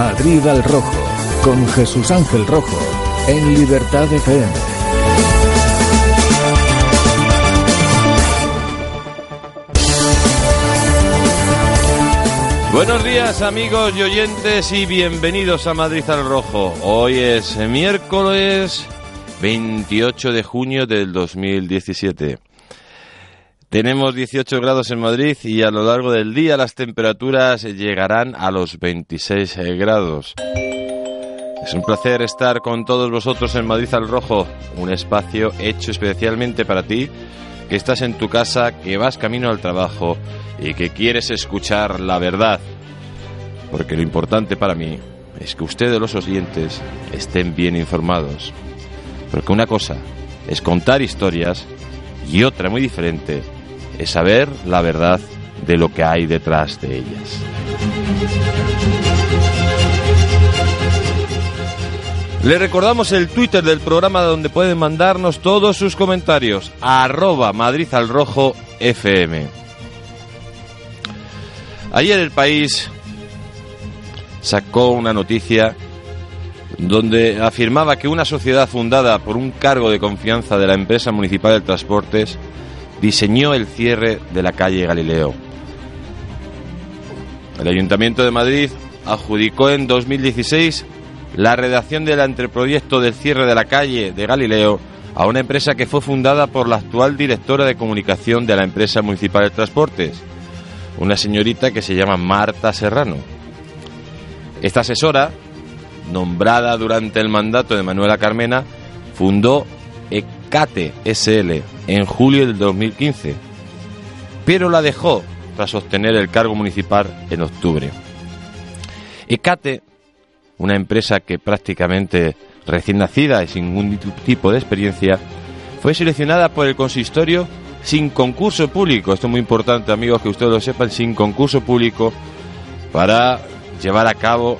Madrid al Rojo, con Jesús Ángel Rojo, en Libertad FM. Buenos días amigos y oyentes y bienvenidos a Madrid al Rojo. Hoy es miércoles 28 de junio del 2017. Tenemos 18 grados en Madrid y a lo largo del día las temperaturas llegarán a los 26 grados. Es un placer estar con todos vosotros en Madrid al Rojo, un espacio hecho especialmente para ti, que estás en tu casa, que vas camino al trabajo y que quieres escuchar la verdad. Porque lo importante para mí es que ustedes los oyentes estén bien informados. Porque una cosa es contar historias y otra muy diferente es saber la verdad de lo que hay detrás de ellas. Le recordamos el Twitter del programa donde pueden mandarnos todos sus comentarios, arroba Madrid al Rojo FM. Ayer el país sacó una noticia donde afirmaba que una sociedad fundada por un cargo de confianza de la empresa municipal de transportes diseñó el cierre de la calle Galileo. El Ayuntamiento de Madrid adjudicó en 2016 la redacción del anteproyecto del cierre de la calle de Galileo a una empresa que fue fundada por la actual directora de comunicación de la empresa municipal de transportes, una señorita que se llama Marta Serrano. Esta asesora, nombrada durante el mandato de Manuela Carmena, fundó ECATE SL en julio del 2015, pero la dejó tras obtener el cargo municipal en octubre. ECATE, una empresa que prácticamente recién nacida y sin ningún tipo de experiencia, fue seleccionada por el consistorio sin concurso público. Esto es muy importante, amigos, que ustedes lo sepan, sin concurso público para llevar a cabo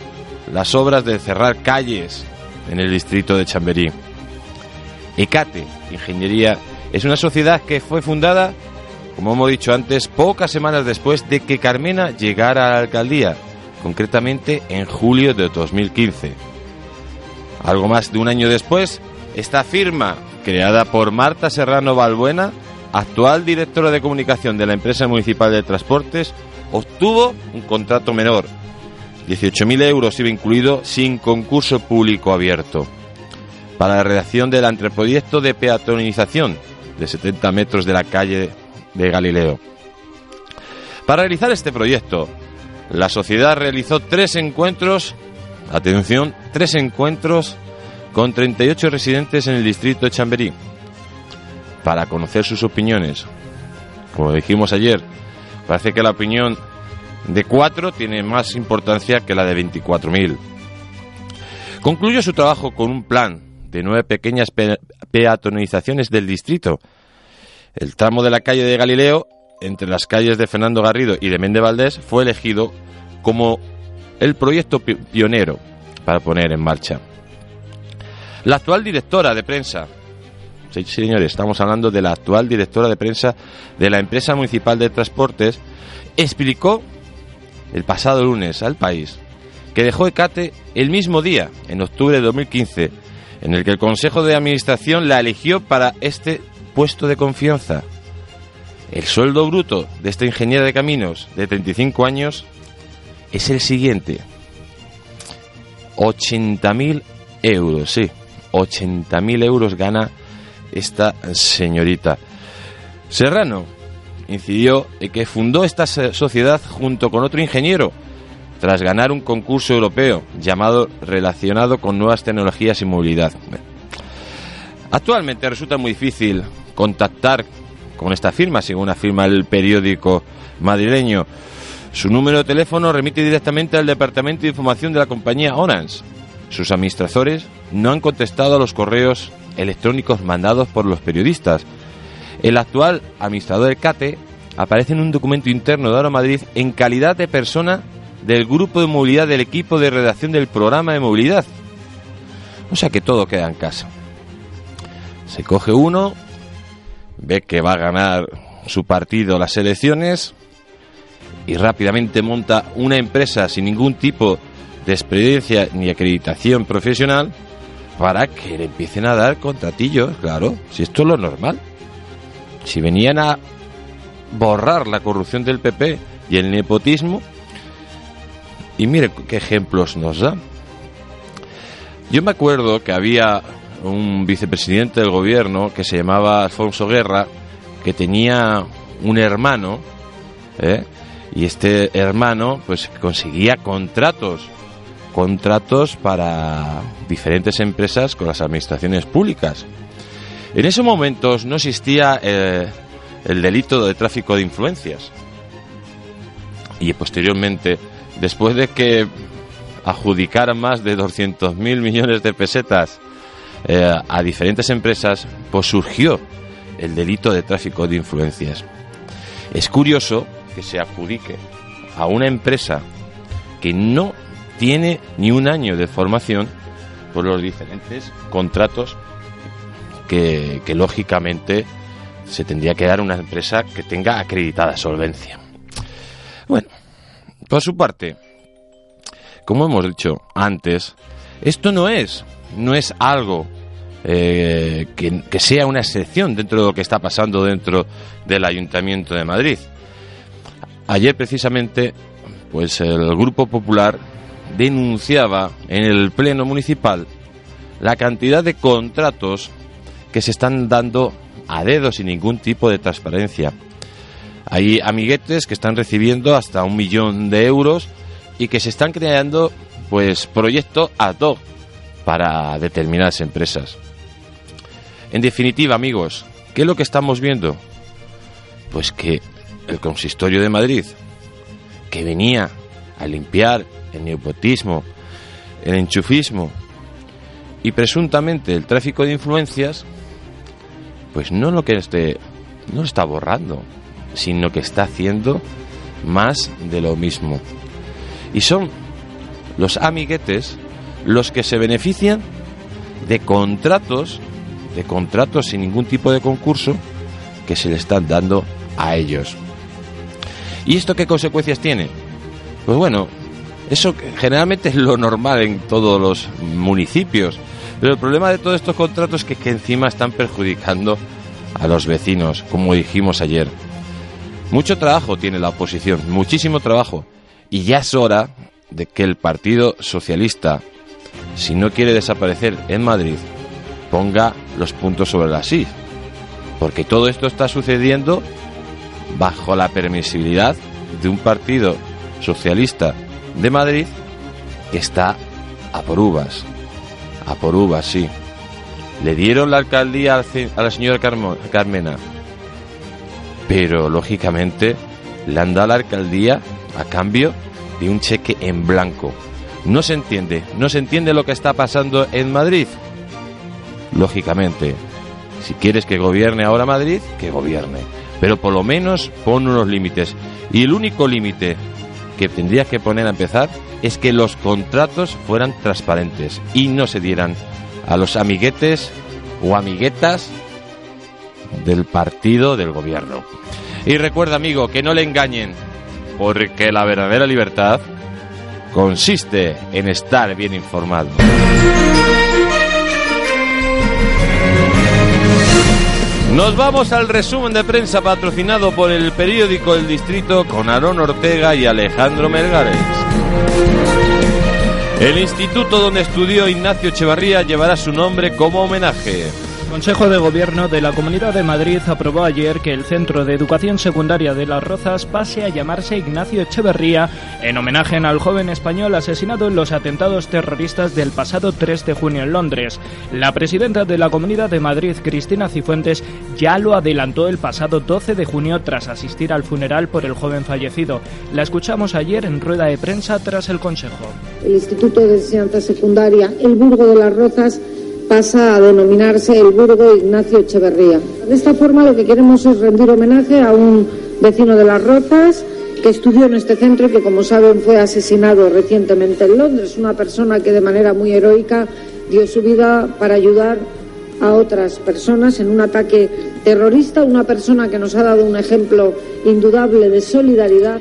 las obras de cerrar calles en el distrito de Chamberí. ECATE, Ingeniería, es una sociedad que fue fundada, como hemos dicho antes, pocas semanas después de que Carmena llegara a la alcaldía, concretamente en julio de 2015. Algo más de un año después, esta firma, creada por Marta Serrano Balbuena, actual directora de comunicación de la empresa municipal de transportes, obtuvo un contrato menor, 18.000 euros iba incluido sin concurso público abierto, para la redacción del anteproyecto de peatonización de 70 metros de la calle de Galileo. Para realizar este proyecto, la sociedad realizó tres encuentros, atención, tres encuentros con 38 residentes en el distrito de Chamberí, para conocer sus opiniones. Como dijimos ayer, parece que la opinión de cuatro tiene más importancia que la de 24.000. Concluyó su trabajo con un plan de nueve pequeñas peatonizaciones del distrito. El tramo de la calle de Galileo, entre las calles de Fernando Garrido y de Méndez Valdés, fue elegido como el proyecto pionero para poner en marcha. La actual directora de prensa, sí, señores, estamos hablando de la actual directora de prensa de la empresa municipal de transportes, explicó el pasado lunes al país que dejó Ecate el mismo día, en octubre de 2015, en el que el Consejo de Administración la eligió para este puesto de confianza. El sueldo bruto de esta ingeniera de caminos de 35 años es el siguiente. 80.000 euros, sí. 80.000 euros gana esta señorita. Serrano incidió en que fundó esta sociedad junto con otro ingeniero tras ganar un concurso europeo llamado relacionado con nuevas tecnologías y movilidad. Actualmente resulta muy difícil contactar con esta firma, según afirma el periódico madrileño. Su número de teléfono remite directamente al Departamento de Información de la compañía Orange. Sus administradores no han contestado a los correos electrónicos mandados por los periodistas. El actual administrador del CATE aparece en un documento interno de Ahora Madrid en calidad de persona del grupo de movilidad del equipo de redacción del programa de movilidad. O sea que todo queda en casa. Se coge uno, ve que va a ganar su partido las elecciones y rápidamente monta una empresa sin ningún tipo de experiencia ni acreditación profesional para que le empiecen a dar contratillos, claro, si esto es lo normal. Si venían a borrar la corrupción del PP y el nepotismo, y mire qué ejemplos nos da. Yo me acuerdo que había un vicepresidente del gobierno que se llamaba Alfonso Guerra, que tenía un hermano, ¿eh? y este hermano pues conseguía contratos, contratos para diferentes empresas con las administraciones públicas. En esos momentos no existía eh, el delito de tráfico de influencias. Y posteriormente, después de que adjudicaran más de 200.000 millones de pesetas eh, a diferentes empresas, pues surgió el delito de tráfico de influencias. Es curioso que se adjudique a una empresa que no tiene ni un año de formación por los diferentes contratos que, que lógicamente se tendría que dar una empresa que tenga acreditada solvencia. Bueno, por su parte, como hemos dicho antes, esto no es, no es algo eh, que, sea una excepción dentro de lo que está pasando dentro del Ayuntamiento de Madrid. Ayer precisamente, pues el Grupo Popular denunciaba en el Pleno Municipal la cantidad de contratos que se están dando a dedo sin ningún tipo de transparencia. Hay amiguetes que están recibiendo hasta un millón de euros y que se están creando pues proyectos ad hoc para determinadas empresas. En definitiva, amigos, ¿qué es lo que estamos viendo? Pues que el consistorio de Madrid, que venía a limpiar el neopotismo, el enchufismo y presuntamente el tráfico de influencias, pues no lo que esté, no lo está borrando, sino que está haciendo más de lo mismo. Y son los amiguetes los que se benefician de contratos, de contratos sin ningún tipo de concurso que se le están dando a ellos. ¿Y esto qué consecuencias tiene? Pues bueno, eso generalmente es lo normal en todos los municipios. Pero el problema de todos estos contratos es que, que encima están perjudicando a los vecinos, como dijimos ayer. Mucho trabajo tiene la oposición, muchísimo trabajo. Y ya es hora de que el Partido Socialista, si no quiere desaparecer en Madrid, ponga los puntos sobre las I. Porque todo esto está sucediendo bajo la permisibilidad de un Partido Socialista de Madrid que está a por uvas. A por uvas, sí. Le dieron la alcaldía a la señora Carmena. Pero, lógicamente, le han dado la alcaldía a cambio de un cheque en blanco. No se entiende, no se entiende lo que está pasando en Madrid. Lógicamente, si quieres que gobierne ahora Madrid, que gobierne. Pero por lo menos pon unos límites. Y el único límite que tendrías que poner a empezar es que los contratos fueran transparentes y no se dieran a los amiguetes o amiguetas del partido del gobierno. Y recuerda, amigo, que no le engañen, porque la verdadera libertad consiste en estar bien informado. Nos vamos al resumen de prensa patrocinado por el periódico El Distrito con Aarón Ortega y Alejandro Melgares. El instituto donde estudió Ignacio Echevarría llevará su nombre como homenaje. Consejo de Gobierno de la Comunidad de Madrid aprobó ayer que el Centro de Educación Secundaria de Las Rozas pase a llamarse Ignacio Echeverría en homenaje al joven español asesinado en los atentados terroristas del pasado 3 de junio en Londres. La presidenta de la Comunidad de Madrid, Cristina Cifuentes, ya lo adelantó el pasado 12 de junio tras asistir al funeral por el joven fallecido. La escuchamos ayer en rueda de prensa tras el Consejo. El Instituto de Enseñanza Secundaria, el Burgo de Las Rozas, pasa a denominarse el Burgo Ignacio Echeverría. De esta forma lo que queremos es rendir homenaje a un vecino de Las Rozas que estudió en este centro y que, como saben, fue asesinado recientemente en Londres. Una persona que de manera muy heroica dio su vida para ayudar a otras personas en un ataque terrorista, una persona que nos ha dado un ejemplo indudable de solidaridad.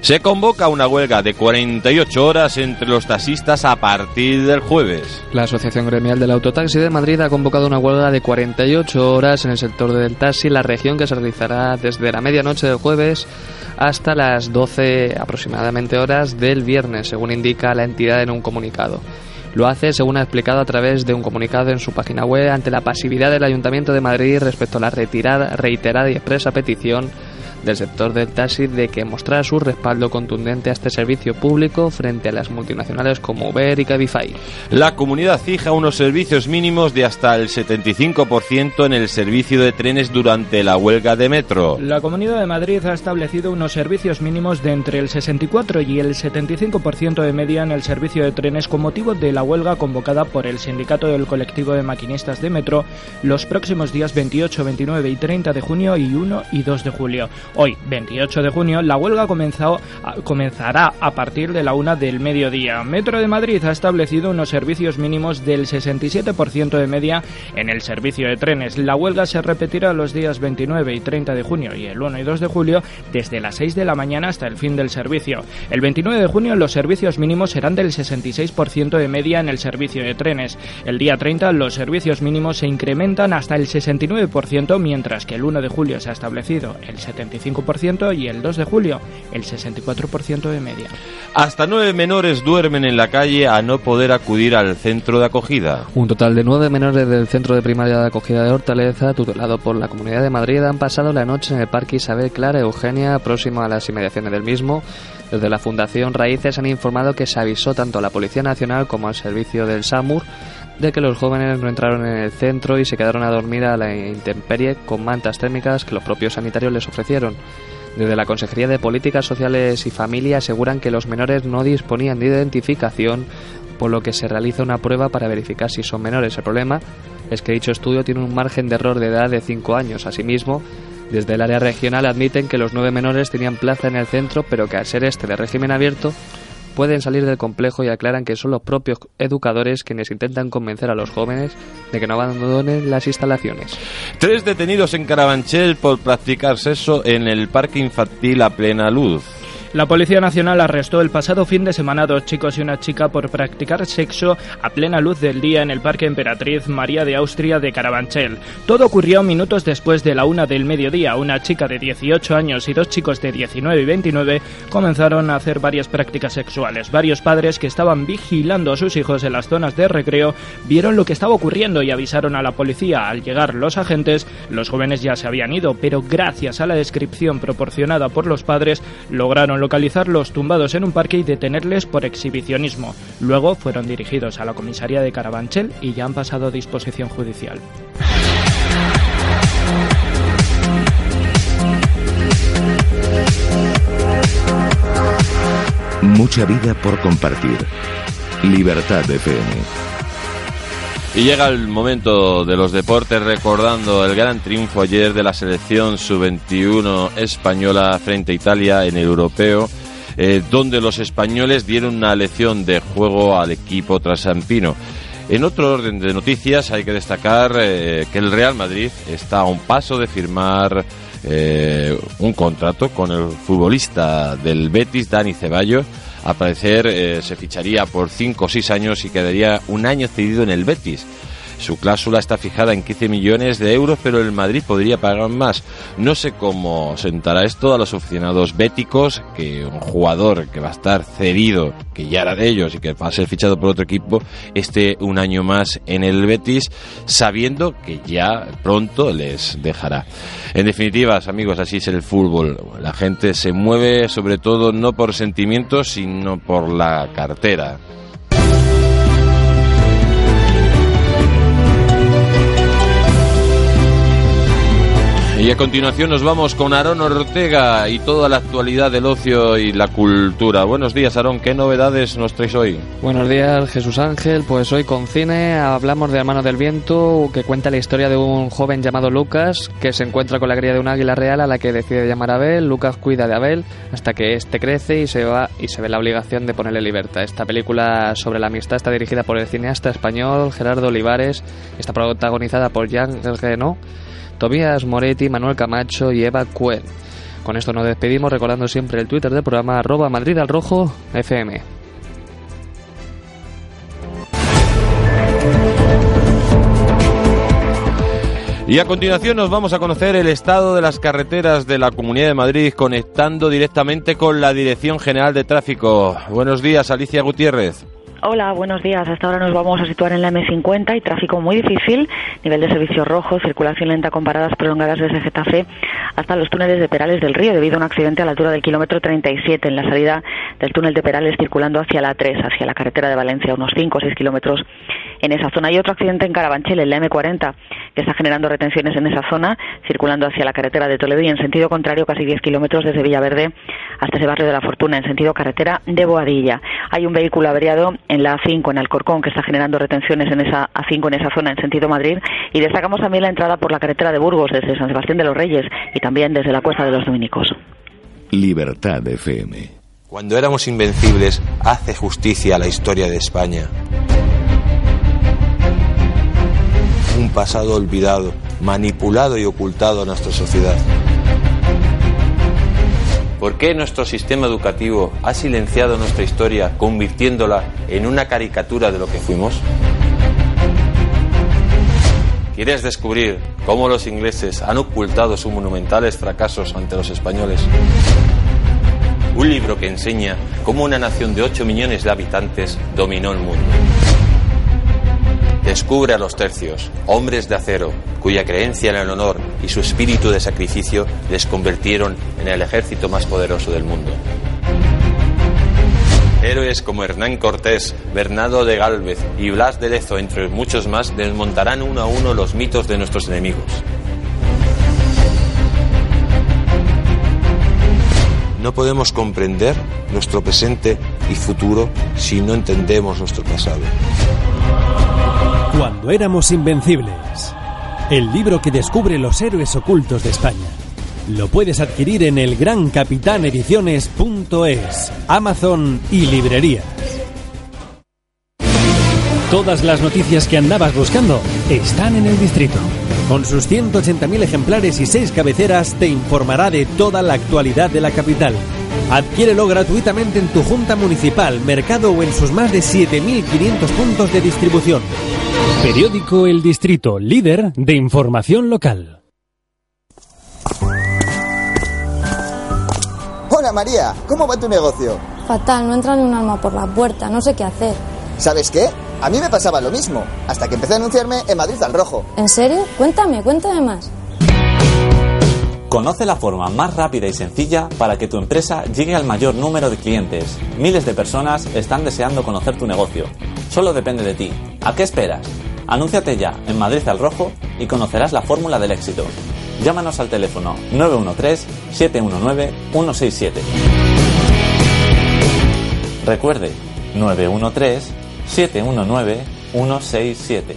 Se convoca una huelga de 48 horas entre los taxistas a partir del jueves. La Asociación Gremial del Autotaxi de Madrid ha convocado una huelga de 48 horas en el sector del taxi, la región que se realizará desde la medianoche del jueves hasta las 12 aproximadamente horas del viernes, según indica la entidad en un comunicado. Lo hace, según ha explicado a través de un comunicado en su página web, ante la pasividad del Ayuntamiento de Madrid respecto a la retirada, reiterada y expresa petición del sector del taxi de que mostrara su respaldo contundente a este servicio público frente a las multinacionales como Uber y Cabify. La comunidad fija unos servicios mínimos de hasta el 75% en el servicio de trenes durante la huelga de metro. La Comunidad de Madrid ha establecido unos servicios mínimos de entre el 64 y el 75% de media en el servicio de trenes con motivo de la huelga convocada por el Sindicato del Colectivo de Maquinistas de Metro los próximos días 28, 29 y 30 de junio y 1 y 2 de julio. Hoy, 28 de junio, la huelga comenzará a partir de la una del mediodía. Metro de Madrid ha establecido unos servicios mínimos del 67% de media en el servicio de trenes. La huelga se repetirá los días 29 y 30 de junio y el 1 y 2 de julio desde las 6 de la mañana hasta el fin del servicio. El 29 de junio los servicios mínimos serán del 66% de media en el servicio de trenes. El día 30 los servicios mínimos se incrementan hasta el 69%, mientras que el 1 de julio se ha establecido el 75% y el 2 de julio el 64% de media. Hasta nueve menores duermen en la calle a no poder acudir al centro de acogida. Un total de nueve menores del centro de primaria de acogida de Hortaleza, tutelado por la Comunidad de Madrid, han pasado la noche en el Parque Isabel Clara Eugenia, próximo a las inmediaciones del mismo. Desde la Fundación Raíces han informado que se avisó tanto a la Policía Nacional como al servicio del SAMUR de que los jóvenes no entraron en el centro y se quedaron a dormir a la intemperie con mantas térmicas que los propios sanitarios les ofrecieron. Desde la Consejería de Políticas Sociales y Familia aseguran que los menores no disponían de identificación, por lo que se realiza una prueba para verificar si son menores. El problema es que dicho estudio tiene un margen de error de edad de 5 años. Asimismo, desde el área regional admiten que los nueve menores tenían plaza en el centro, pero que al ser este de régimen abierto, pueden salir del complejo y aclaran que son los propios educadores quienes intentan convencer a los jóvenes de que no abandonen las instalaciones. Tres detenidos en Carabanchel por practicar sexo en el parque infantil a plena luz. La Policía Nacional arrestó el pasado fin de semana a dos chicos y una chica por practicar sexo a plena luz del día en el Parque Emperatriz María de Austria de Carabanchel. Todo ocurrió minutos después de la una del mediodía. Una chica de 18 años y dos chicos de 19 y 29 comenzaron a hacer varias prácticas sexuales. Varios padres que estaban vigilando a sus hijos en las zonas de recreo vieron lo que estaba ocurriendo y avisaron a la policía. Al llegar los agentes, los jóvenes ya se habían ido, pero gracias a la descripción proporcionada por los padres lograron localizarlos tumbados en un parque y detenerles por exhibicionismo. Luego fueron dirigidos a la comisaría de Carabanchel y ya han pasado a disposición judicial. Mucha vida por compartir. Libertad FM. Y llega el momento de los deportes recordando el gran triunfo ayer de la selección sub-21 española frente a Italia en el europeo, eh, donde los españoles dieron una lección de juego al equipo trasampino. En otro orden de noticias hay que destacar eh, que el Real Madrid está a un paso de firmar eh, un contrato con el futbolista del Betis, Dani Ceballos, a parecer eh, se ficharía por 5 o 6 años y quedaría un año cedido en el Betis. Su cláusula está fijada en 15 millones de euros, pero el Madrid podría pagar más. No sé cómo sentará esto a los aficionados béticos, que un jugador que va a estar cedido, que ya era de ellos y que va a ser fichado por otro equipo, esté un año más en el Betis, sabiendo que ya pronto les dejará. En definitiva, amigos, así es el fútbol. La gente se mueve sobre todo no por sentimientos, sino por la cartera. Y a continuación nos vamos con Aarón Ortega y toda la actualidad del ocio y la cultura. Buenos días, Aarón. ¿Qué novedades nos traes hoy? Buenos días, Jesús Ángel. Pues hoy con cine hablamos de Hermano del Viento, que cuenta la historia de un joven llamado Lucas que se encuentra con la cría de un águila real a la que decide llamar Abel. Lucas cuida de Abel hasta que éste crece y se va y se ve la obligación de ponerle libertad. Esta película sobre la amistad está dirigida por el cineasta español Gerardo Olivares. Está protagonizada por Jean Reno Tobías Moretti, Manuel Camacho y Eva Cuen. Con esto nos despedimos recordando siempre el Twitter del programa arroba Madrid al Rojo FM. Y a continuación nos vamos a conocer el estado de las carreteras de la Comunidad de Madrid conectando directamente con la Dirección General de Tráfico. Buenos días, Alicia Gutiérrez. Hola, buenos días. Hasta ahora nos vamos a situar en la M50 y tráfico muy difícil, nivel de servicio rojo, circulación lenta con paradas prolongadas desde Getafe hasta los túneles de Perales del Río debido a un accidente a la altura del kilómetro 37 en la salida del túnel de Perales circulando hacia la 3, hacia la carretera de Valencia, unos 5 o 6 kilómetros en esa zona. Hay otro accidente en Carabanchel, en la M40, que está generando retenciones en esa zona, circulando hacia la carretera de Toledo y en sentido contrario casi 10 kilómetros desde Villaverde hasta ese barrio de la Fortuna, en sentido carretera de Boadilla. Hay un vehículo averiado en la A5, en Alcorcón, que está generando retenciones en esa A5, en esa zona, en sentido Madrid. Y destacamos también la entrada por la carretera de Burgos, desde San Sebastián de los Reyes y también desde la Cuesta de los Dominicos. Libertad FM. Cuando éramos invencibles, hace justicia a la historia de España. Un pasado olvidado, manipulado y ocultado a nuestra sociedad. ¿Por qué nuestro sistema educativo ha silenciado nuestra historia convirtiéndola en una caricatura de lo que fuimos? ¿Quieres descubrir cómo los ingleses han ocultado sus monumentales fracasos ante los españoles? Un libro que enseña cómo una nación de 8 millones de habitantes dominó el mundo. Descubre a los tercios, hombres de acero, cuya creencia en el honor y su espíritu de sacrificio les convirtieron en el ejército más poderoso del mundo. Héroes como Hernán Cortés, Bernardo de Gálvez y Blas de Lezo, entre muchos más, desmontarán uno a uno los mitos de nuestros enemigos. No podemos comprender nuestro presente y futuro si no entendemos nuestro pasado. Cuando éramos invencibles. El libro que descubre los héroes ocultos de España. Lo puedes adquirir en el grancapitanediciones.es, Amazon y librerías. Todas las noticias que andabas buscando están en el distrito. Con sus 180.000 ejemplares y 6 cabeceras te informará de toda la actualidad de la capital. Adquiérelo gratuitamente en tu junta municipal, mercado o en sus más de 7.500 puntos de distribución. Periódico El Distrito, líder de información local. Hola María, ¿cómo va tu negocio? Fatal, no entra ni un alma por la puerta, no sé qué hacer. ¿Sabes qué? A mí me pasaba lo mismo, hasta que empecé a anunciarme en Madrid al Rojo. ¿En serio? Cuéntame, cuéntame más. Conoce la forma más rápida y sencilla para que tu empresa llegue al mayor número de clientes. Miles de personas están deseando conocer tu negocio. Solo depende de ti. ¿A qué esperas? Anúnciate ya en Madrid al Rojo y conocerás la fórmula del éxito. Llámanos al teléfono 913-719-167. Recuerde, 913-719-167.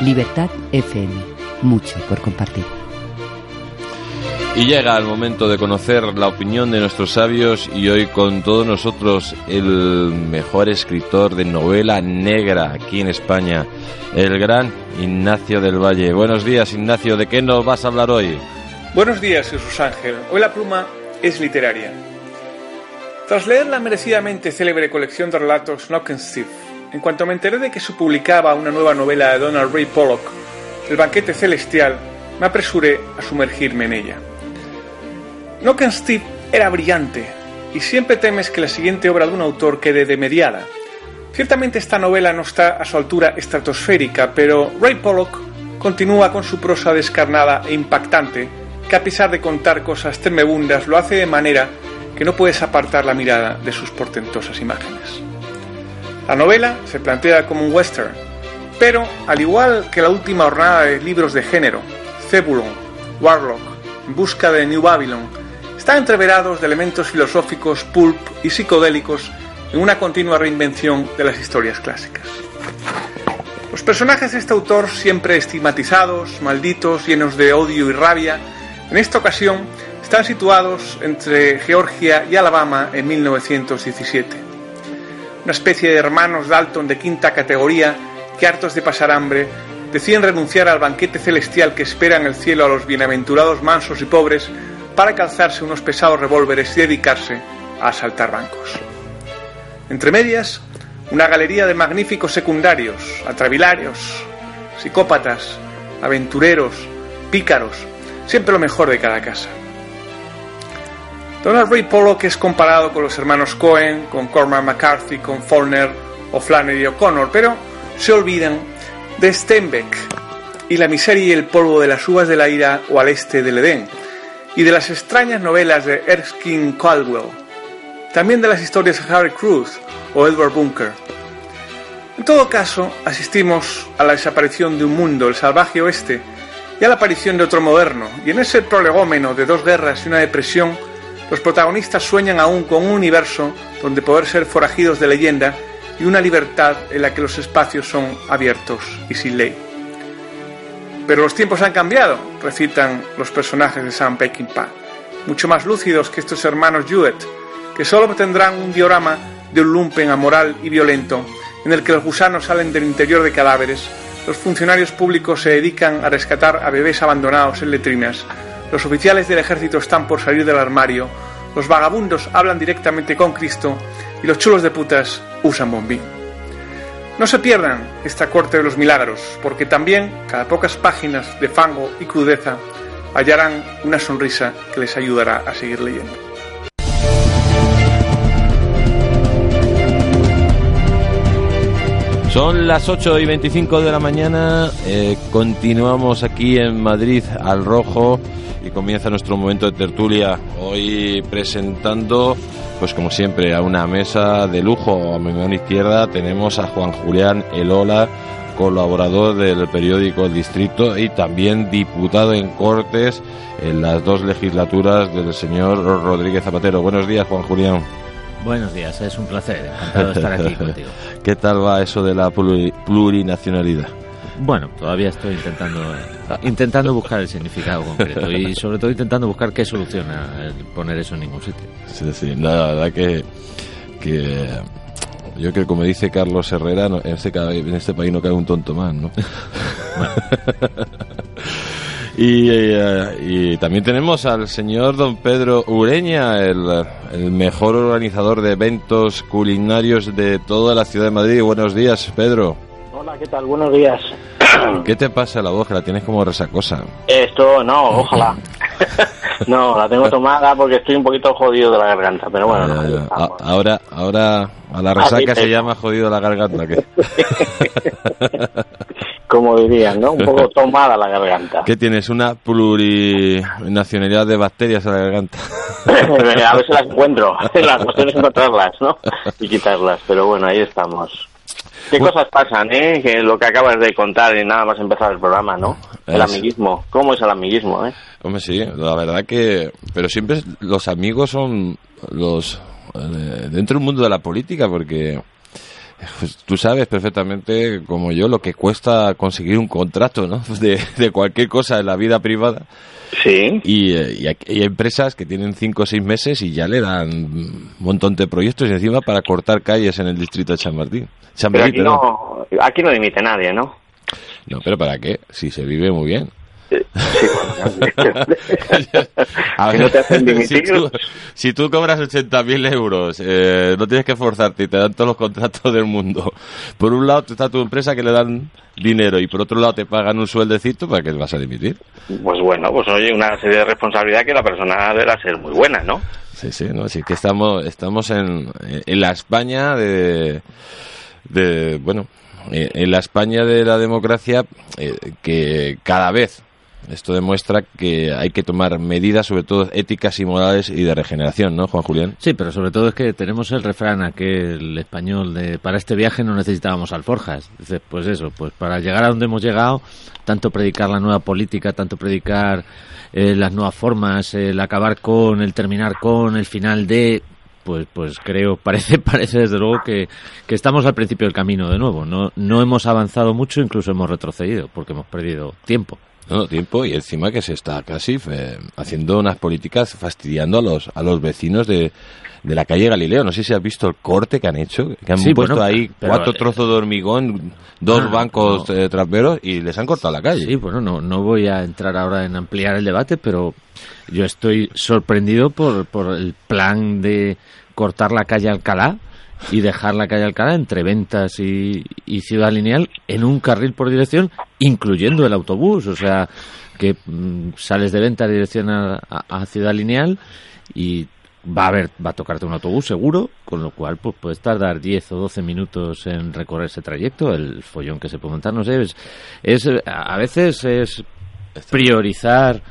Libertad FM. Mucho por compartir. Y llega el momento de conocer la opinión de nuestros sabios y hoy con todos nosotros el mejor escritor de novela negra aquí en España, el gran Ignacio del Valle. Buenos días Ignacio, ¿de qué nos vas a hablar hoy? Buenos días Jesús Ángel, hoy la pluma es literaria. Tras leer la merecidamente célebre colección de relatos Knockenstiff, en cuanto me enteré de que se publicaba una nueva novela de Donald Ray Pollock, El banquete celestial, me apresuré a sumergirme en ella. Steve era brillante, y siempre temes que la siguiente obra de un autor quede demediada. Ciertamente esta novela no está a su altura estratosférica, pero Ray Pollock continúa con su prosa descarnada e impactante, que a pesar de contar cosas tremebundas lo hace de manera que no puedes apartar la mirada de sus portentosas imágenes. La novela se plantea como un western, pero al igual que la última jornada de libros de género, Zebulon, Warlock, En busca de New Babylon, están entreverados de elementos filosóficos, pulp y psicodélicos en una continua reinvención de las historias clásicas. Los personajes de este autor, siempre estigmatizados, malditos, llenos de odio y rabia, en esta ocasión están situados entre Georgia y Alabama en 1917. una especie de hermanos Dalton de quinta categoría que hartos de pasar hambre deciden renunciar al banquete celestial que espera en el cielo a los bienaventurados mansos y pobres para calzarse unos pesados revólveres y dedicarse a asaltar bancos. Entre medias, una galería de magníficos secundarios, atravilarios, psicópatas, aventureros, pícaros, siempre lo mejor de cada casa. Donald Ray Pollock es comparado con los hermanos Cohen, con Cormac McCarthy, con Faulkner o Flannery O'Connor, pero se olvidan de Steinbeck y la miseria y el polvo de las uvas de la ira o al este del Edén, y de las extrañas novelas de Erskine Caldwell, también de las historias de Harry Cruz o Edward Bunker. En todo caso, asistimos a la desaparición de un mundo, el salvaje oeste, y a la aparición de otro moderno, y en ese prolegómeno de dos guerras y una depresión, los protagonistas sueñan aún con un universo donde poder ser forajidos de leyenda y una libertad en la que los espacios son abiertos y sin ley. Pero los tiempos han cambiado, recitan los personajes de Sam Peckinpah, mucho más lúcidos que estos hermanos Jewett, que solo tendrán un diorama de un lumpen amoral y violento, en el que los gusanos salen del interior de cadáveres, los funcionarios públicos se dedican a rescatar a bebés abandonados en letrinas, los oficiales del ejército están por salir del armario, los vagabundos hablan directamente con Cristo y los chulos de putas usan bombín. No se pierdan esta corte de los milagros, porque también, cada pocas páginas de fango y crudeza, hallarán una sonrisa que les ayudará a seguir leyendo. Son las 8 y 25 de la mañana, eh, continuamos aquí en Madrid al rojo y comienza nuestro momento de tertulia. Hoy presentando, pues como siempre, a una mesa de lujo. A mi mano izquierda tenemos a Juan Julián Elola, colaborador del periódico El Distrito y también diputado en Cortes en las dos legislaturas del señor Rodríguez Zapatero. Buenos días, Juan Julián. Buenos días, es un placer, encantado de estar aquí contigo. ¿Qué tal va eso de la plurinacionalidad? Bueno, todavía estoy intentando intentando buscar el significado concreto y sobre todo intentando buscar qué soluciona poner eso en ningún sitio. Sí, sí, la verdad que, que yo creo que como dice Carlos Herrera, en, este, en este país no cae un tonto más, ¿no? Y, eh, y, también tenemos al señor don Pedro Ureña, el, el, mejor organizador de eventos culinarios de toda la ciudad de Madrid. Buenos días, Pedro. Hola, ¿qué tal? Buenos días. ¿Qué te pasa la voz? Que la tienes como resacosa. Esto, no, ojalá. no, la tengo tomada porque estoy un poquito jodido de la garganta, pero bueno. no, ahora, ahora a la resaca se llama jodido la garganta. ¿qué? como dirían, ¿no? Un poco tomada la garganta. ¿Qué tienes? ¿Una plurinacionalidad de bacterias en la garganta? a ver si las encuentro. La cuestión es encontrarlas, ¿no? Y quitarlas. Pero bueno, ahí estamos. ¿Qué cosas pasan, eh? Que lo que acabas de contar y nada más empezar el programa, ¿no? El amiguismo. ¿Cómo es el amiguismo, eh? Hombre, sí, la verdad que... Pero siempre los amigos son los... Eh, dentro del mundo de la política, porque pues tú sabes perfectamente, como yo, lo que cuesta conseguir un contrato, ¿no? De, de cualquier cosa en la vida privada. Sí. Y, y, hay empresas que tienen cinco o seis meses y ya le dan un montón de proyectos y encima para cortar calles en el distrito de San Martín. San aquí, no, aquí no dimite nadie, ¿no? No, pero ¿para qué? Si se vive muy bien. a ver, no te hacen dimitir. Si tú, si tú cobras 80.000 euros, eh, no tienes que esforzarte y te dan todos los contratos del mundo. Por un lado está tu empresa que le dan dinero y por otro lado te pagan un sueldecito para que vas a dimitir. Pues bueno, pues oye, una serie de responsabilidad que la persona deberá ser muy buena, ¿no? Sí, sí, no, sí que estamos, estamos en, en la España de, de bueno, en la España de la democracia eh, que cada vez esto demuestra que hay que tomar medidas, sobre todo éticas y morales y de regeneración, ¿no, Juan Julián? Sí, pero sobre todo es que tenemos el refrán aquel español de para este viaje no necesitábamos alforjas. Dice, pues eso, pues para llegar a donde hemos llegado, tanto predicar la nueva política, tanto predicar eh, las nuevas formas, el acabar con, el terminar con, el final de, pues pues creo parece parece desde luego que, que, estamos al principio del camino de nuevo no no hemos avanzado mucho incluso hemos retrocedido porque hemos perdido tiempo No, tiempo y encima que se está casi eh, haciendo unas políticas fastidiando a los a los vecinos de, de la calle Galileo. No sé si has visto el corte que han hecho, que han Sí, puesto bueno, ahí pero- cuatro trozos de hormigón, dos Ah, bancos eh, traperos y les han cortado la calle. Sí, bueno, no, no voy a entrar ahora en ampliar el debate, pero yo estoy sorprendido por, por el plan de cortar la calle Alcalá y dejar la calle Alcalá entre Ventas y, y Ciudad Lineal en un carril por dirección, incluyendo el autobús. O sea, que mm, sales de Ventas dirección a, a- a Ciudad Lineal y va a haber va a tocarte un autobús seguro, con lo cual pues puedes tardar 10 o 12 minutos en recorrer ese trayecto, el follón que se puede montar, no sé, es, es a veces es priorizar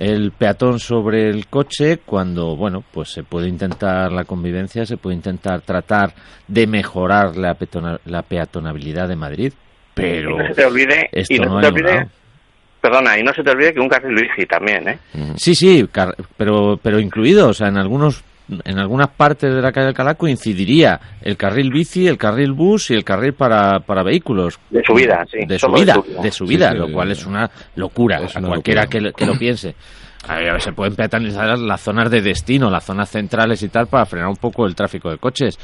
el peatón sobre el coche cuando, bueno, pues se puede intentar la convivencia, se puede intentar tratar de mejorar la, petona- la peatonabilidad de Madrid, pero Y no se te olvide, esto y no, no se te olvide perdona, y no se te olvide que un carril bici también, ¿eh? Sí, sí, pero, pero incluido, o sea, en algunos en algunas partes de la calle Alcalá coincidiría el carril bici, el carril bus y el carril para, para vehículos. De subida, sí, De subida, de subida, Sí, sí, lo cual es una locura Es a una cualquiera locura. que, lo- que lo piense. A ver, se pueden peatonalizar las zonas de destino, las zonas centrales y tal, para frenar un poco el tráfico de coches.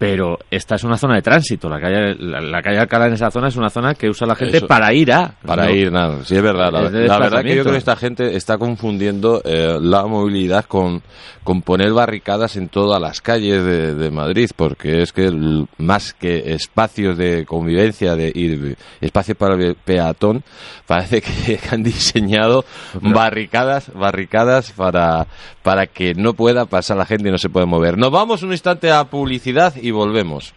Pero esta es una zona de tránsito. La calle, la, la calle Alcalá en esa zona es una zona que usa la gente Eso. para ir a. Para No- ir, nada, sí es verdad. La, Es la verdad que yo creo que esta gente está confundiendo eh, la movilidad con, con poner barricadas en todas las calles de, de Madrid, porque es que el- más que espacios de convivencia de, y espacios para el peatón, parece que han diseñado barricadas, barricadas para, para que no pueda pasar la gente y no se pueda mover. Nos vamos un instante a publicidad y volvemos.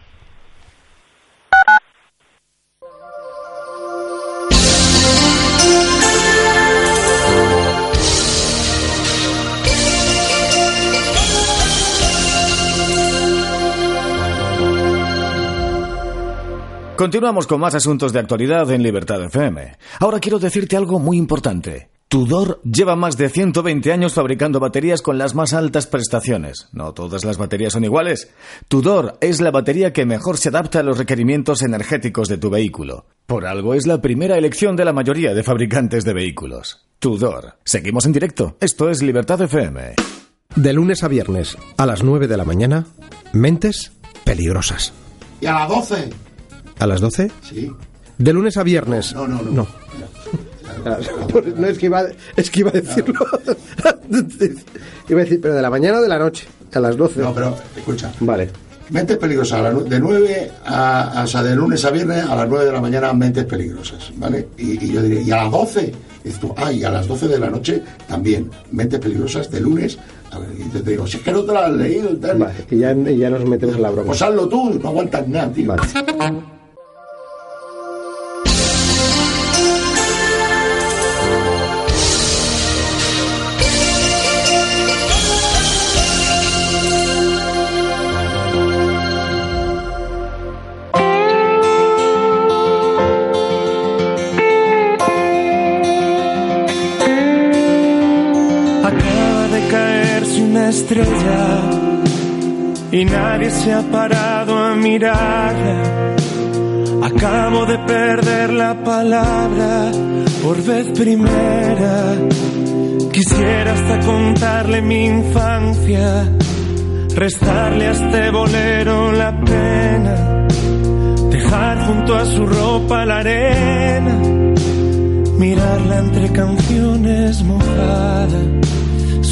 Continuamos con más asuntos de actualidad en Libertad FM. Ahora quiero decirte algo muy importante. Tudor lleva más de 120 años fabricando baterías con las más altas prestaciones. No todas las baterías son iguales. Tudor es la batería que mejor se adapta a los requerimientos energéticos de tu vehículo. Por algo es la primera elección de la mayoría de fabricantes de vehículos. Tudor. Seguimos en directo. Esto es Libertad FM. De lunes a viernes a las 9 de la mañana, Mentes Peligrosas. ¿Y a las 12? ¿A las 12? Sí. De lunes a viernes. No, no, no. No. No es que iba, es que iba a decirlo. iba a decir, pero de la mañana o de la noche. A las 12. No, pero escucha. Vale. Mentes peligrosas, de 9 a, o sea, de lunes a viernes a las 9 de la mañana, mentes peligrosas, ¿vale? Y, y yo diría, ¿y a las 12? Y dices tú, ah, y a las 12 de la noche también, mentes peligrosas de lunes. A ver, y te digo, si es que no te lo has leído, y tal. Vale, y ya, y ya nos metemos en la broma. Pues hazlo tú, no aguantas nada, tío. Acaba estrella y nadie se ha parado a mirarla. Acabo de perder la palabra por vez primera. Quisiera hasta contarle mi infancia, restarle a este bolero la pena, dejar junto a su ropa la arena mirarla entre canciones mojadas.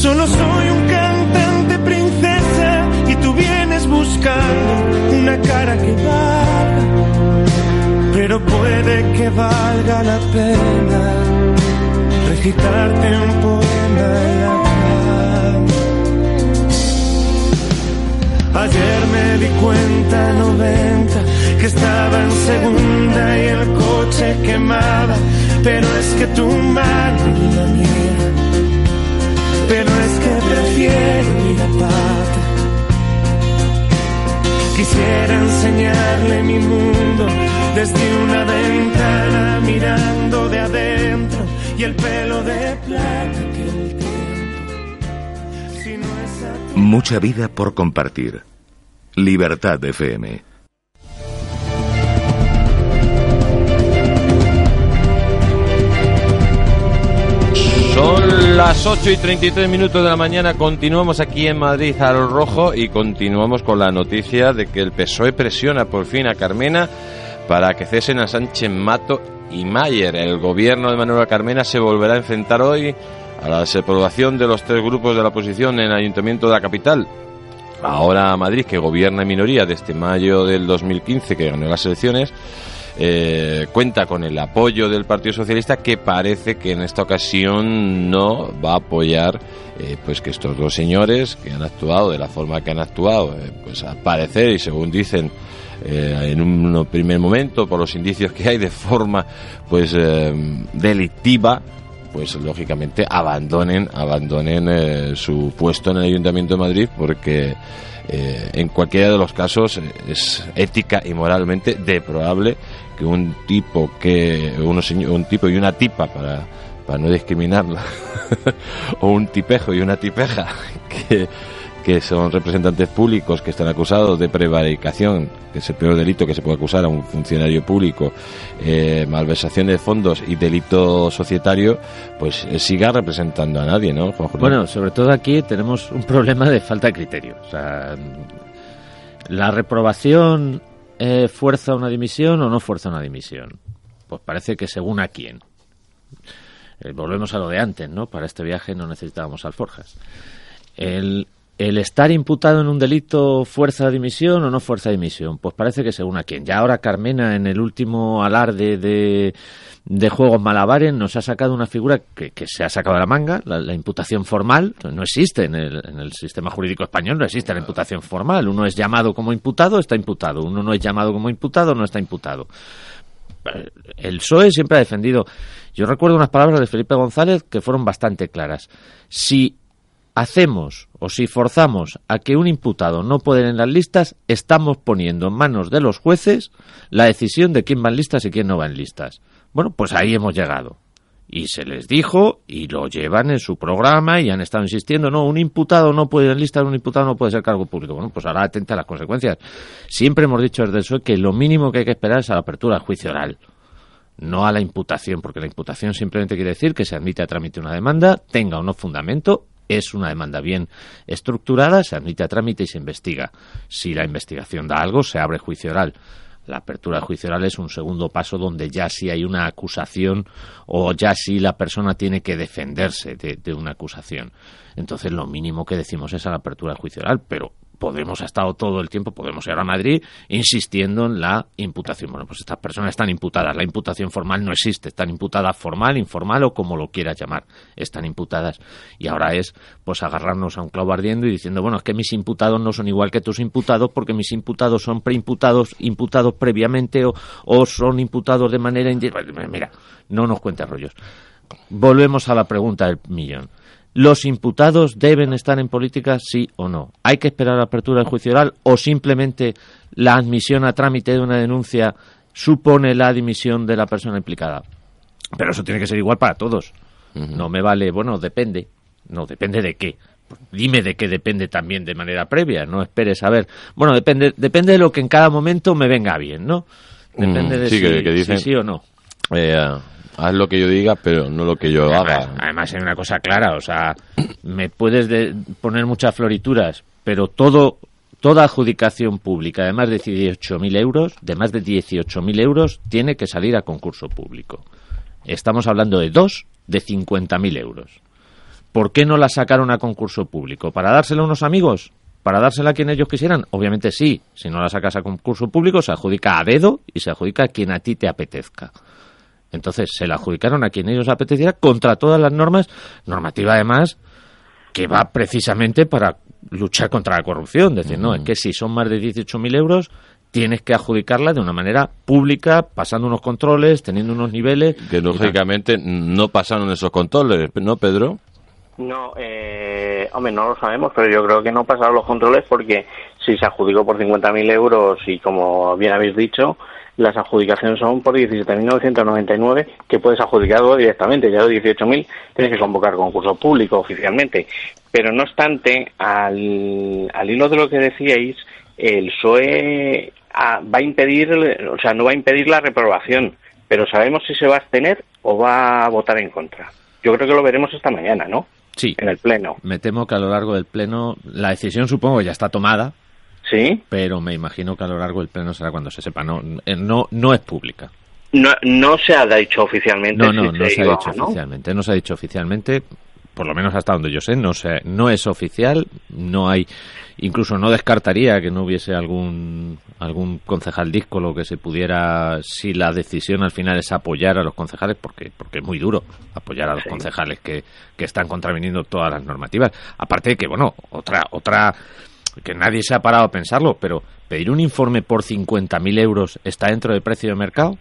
Solo soy un cantante princesa y tú vienes buscando una cara que valga, pero puede que valga la pena recitarte un poema en la. Ayer me di cuenta 90 que estaba en segunda y el coche quemaba, pero es que tu mano es la mía, pero es que prefiero ir a pata. Quisiera enseñarle mi mundo desde una ventana mirando de adentro y el pelo de plata que el tiempo, si no es a Mucha vida por compartir. Libertad FM. Las 8 y 33 minutos de la mañana continuamos aquí en Madrid al rojo y continuamos con la noticia de que el PSOE presiona por fin a Carmena para que cesen a Sánchez Mato y Mayer. El gobierno de Manuel Carmena se volverá a enfrentar hoy a la desaprobación de los tres grupos de la oposición en el Ayuntamiento de la capital. Ahora Madrid, que gobierna en minoría desde mayo del 2015, que ganó las elecciones, eh, cuenta con el apoyo del Partido Socialista que parece que en esta ocasión no va a apoyar eh, pues que estos dos señores que han actuado de la forma que han actuado eh, pues al parecer y según dicen en un primer momento por los indicios que hay de forma pues delictiva pues lógicamente abandonen abandonen su puesto en el Ayuntamiento de Madrid porque en cualquiera de los casos es ética y moralmente deplorable que un tipo que un tipo y una tipa para para no discriminarla o un tipejo y una tipeja que, que son representantes públicos que están acusados de prevaricación, que es el peor delito que se puede acusar a un funcionario público, eh, malversación de fondos y delito societario, pues eh, siga representando a nadie, ¿no, Bueno, sobre todo aquí tenemos un problema de falta de criterio. O sea, la reprobación eh, fuerza una dimisión o no fuerza una dimisión? Pues parece que según a quién. Eh, volvemos a lo de antes, ¿no? Para este viaje no necesitábamos alforjas. El, el estar imputado en un delito fuerza dimisión o no fuerza dimisión, pues parece que según a quién. Ya ahora Carmena en el último alarde de de juegos malabares nos ha sacado una figura que, se ha sacado de la manga, la, imputación formal, no existe en el, en el, sistema jurídico español, no existe la imputación formal. Uno es llamado como imputado, está imputado. Uno no es llamado como imputado, no está imputado. Eh, el PSOE siempre ha defendido. Yo recuerdo unas palabras de Felipe González que fueron bastante claras. Si hacemos o si forzamos a que un imputado no pueda ir en las listas, estamos poniendo en manos de los jueces la decisión de quién va en listas y quién no va en listas. Bueno, pues ahí hemos llegado. Y se les dijo, y lo llevan en su programa, y han estado insistiendo, no, un imputado no puede ir en lista, un imputado no puede ser cargo público. Bueno, pues ahora atenta a las consecuencias. Siempre hemos dicho desde el que lo mínimo que hay que esperar es a la apertura del juicio oral no a la imputación, porque la imputación simplemente quiere decir que se admite a trámite una demanda, tenga o no fundamento, es una demanda bien estructurada, se admite a trámite y se investiga. Si la investigación da algo, se abre juicio oral. La apertura juicio oral es un segundo paso donde ya sí hay una acusación o ya sí la persona tiene que defenderse de, una acusación. Entonces lo mínimo que decimos es a la apertura juicio oral, pero Podemos ha estado todo el tiempo, Podemos ir a Madrid insistiendo en la imputación. Bueno, pues estas personas están imputadas. La imputación formal no existe. Están imputadas formal, informal o como lo quieras llamar. Están imputadas. Y ahora es, pues, agarrarnos a un clavo ardiendo y diciendo, bueno, es que mis imputados no son igual que tus imputados porque mis imputados son preimputados, imputados previamente o, o son imputados de manera indirecta. Mira, no nos cuentes rollos. Volvemos a la pregunta del millón. ¿Los imputados deben estar en política, sí o no? ¿Hay que esperar la apertura del juicio oral o simplemente la admisión a trámite de una denuncia supone la dimisión de la persona implicada? Pero eso tiene que ser igual para todos. No me vale, bueno, depende. No, depende de qué. Dime de qué depende también de manera previa. No esperes a ver. Bueno, depende, depende de lo que en cada momento me venga bien, ¿no? Depende de si, sí o no. Eh, haz lo que yo diga, pero no lo que yo haga. Además, hay una cosa clara, o sea, me puedes poner muchas florituras, pero todo toda adjudicación pública de más de 18.000 euros, de más de 18.000 euros, tiene que salir a concurso público. Estamos hablando de dos de 50.000 euros. ¿Por qué no la sacaron a concurso público? ¿Para dársela a unos amigos? ¿Para dársela a quien ellos quisieran? Obviamente sí. Si no la sacas a concurso público, se adjudica a dedo y se adjudica a quien a ti te apetezca. Entonces se la adjudicaron a quien ellos apeteciera contra todas las normas, normativa además que va precisamente para luchar contra la corrupción. Decir, no, es que si son más de 18.000 euros, tienes que adjudicarla de una manera pública, pasando unos controles, teniendo unos niveles. Que lógicamente no pasaron esos controles, ¿no, Pedro? No, eh, hombre, no lo sabemos, pero yo creo que no pasaron los controles porque si se adjudicó por 50.000 euros y como bien habéis dicho, las adjudicaciones son por 17.999 que puedes adjudicarlo directamente, ya los 18.000 tienes que convocar concurso público oficialmente. Pero no obstante, al, al hilo de lo que decíais, el PSOE ah, va a impedir, o sea, no va a impedir la reprobación, pero sabemos si se va a abstener o va a votar en contra. Yo creo que lo veremos esta mañana, ¿no? Sí. En el Pleno. Me temo que a lo largo del Pleno, la decisión supongo que ya está tomada. Sí. Pero me imagino que a lo largo del Pleno será cuando se sepa. No, eh, no, no es pública. No, no se ha dicho oficialmente. No, no, no se, ha dicho oficialmente. No se ha dicho oficialmente por lo menos hasta donde yo sé, no, sé, no es oficial, no hay, incluso no descartaría que no hubiese algún, algún concejal díscolo que se pudiera, si la decisión al final es apoyar a los concejales, porque, porque es muy duro apoyar a los concejales que, que están contraviniendo todas las normativas. Aparte de que, bueno, otra, otra, que nadie se ha parado a pensarlo, pero pedir un informe por 50.000 euros está dentro del precio de mercado.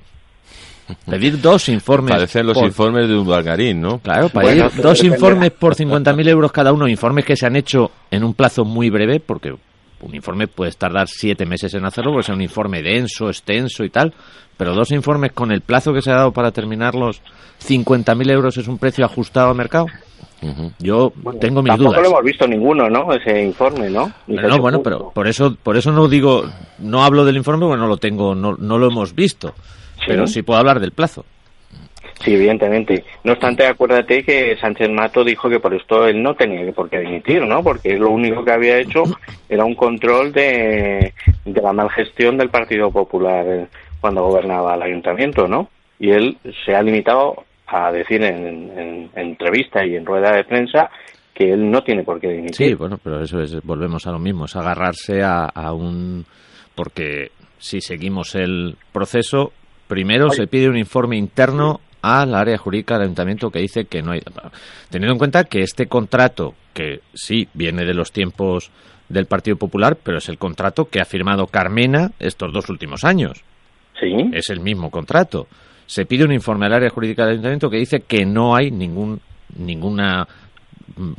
Pedir dos informes. Parecen los informes de un bargarín, ¿no? Claro, pedir dos informes por 50.000 euros cada uno, informes que se han hecho en un plazo muy breve, porque un informe puede tardar siete meses en hacerlo, porque es un informe denso, extenso y tal, pero dos informes con el plazo que se ha dado para terminarlos, 50.000 euros es un precio ajustado al mercado. Yo tengo mis dudas. Tampoco lo hemos visto ninguno, ¿no? Ese informe, ¿no? no, bueno, pero por eso, por eso no digo, no hablo del informe, porque no lo tengo, no, no lo hemos visto pero sí puedo hablar del plazo. Sí, evidentemente. No obstante, acuérdate que Sánchez Mato dijo que por esto él no tenía por qué dimitir, ¿no? Porque lo único que había hecho era un control de, de la mal gestión del Partido Popular cuando gobernaba el ayuntamiento, ¿no? Y él se ha limitado a decir en, entrevista y en rueda de prensa que él no tiene por qué dimitir. Sí, bueno, pero eso es, volvemos a lo mismo, es agarrarse a, a un... porque si seguimos el proceso, Primero se pide un informe interno al área jurídica del ayuntamiento que dice que no hay. Teniendo en cuenta que este contrato, que sí viene de los tiempos del Partido Popular, pero es el contrato que ha firmado Carmena estos dos últimos años. Sí. Es el mismo contrato. Se pide un informe al área jurídica del ayuntamiento que dice que no hay ningún ninguna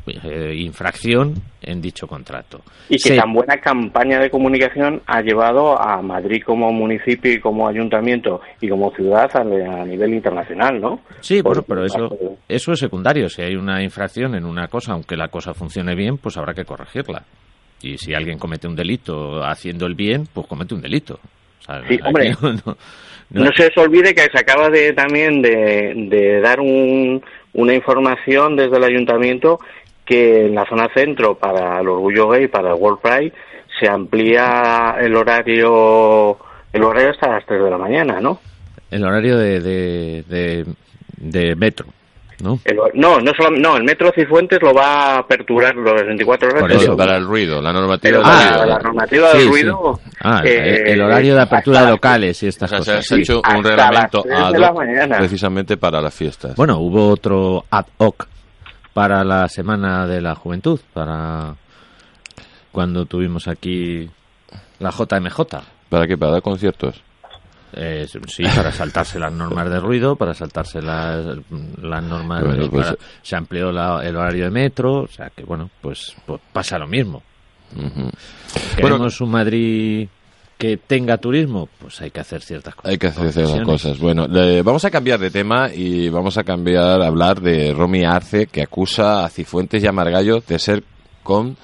eh, infracción en dicho contrato. Y que tan buena campaña de comunicación ha llevado a Madrid como municipio y como ayuntamiento y como ciudad a, nivel internacional, ¿no? Sí, bueno, pero eso, eso es secundario. Si hay una infracción en una cosa, aunque la cosa funcione bien, pues habrá que corregirla. Y si alguien comete un delito haciendo el bien, pues comete un delito. sí, hombre, no, se os olvide que se acaba de también de dar un una información desde el ayuntamiento que en la zona centro para el orgullo gay, para el World Pride, se amplía el horario el horario hasta las 3 de la mañana, ¿no? El horario de, de, de, metro. ¿No? El, no, no, solo, no, el metro Cifuentes lo va a aperturar los 24 horas. Por eso, para el ruido, la normativa del ruido. La normativa del ruido. Ah, el eh, horario de apertura de locales y estas cosas. Se ha hecho un reglamento precisamente para las fiestas. Bueno, hubo otro ad hoc para la Semana de la Juventud, para cuando tuvimos aquí la JMJ. ¿Para qué? ¿Para dar conciertos? Eh, sí, para saltarse las normas de ruido, para saltarse las, las normas. Pues, se amplió el horario de metro, o sea que, bueno, pues, pues pasa lo mismo. Queremos un Madrid que tenga turismo, pues hay que hacer ciertas cosas. Hay que hacer ciertas cosas. Bueno, vamos a cambiar de tema y vamos a cambiar a hablar de Romy Arce, que acusa a Cifuentes y a Margallo de ser con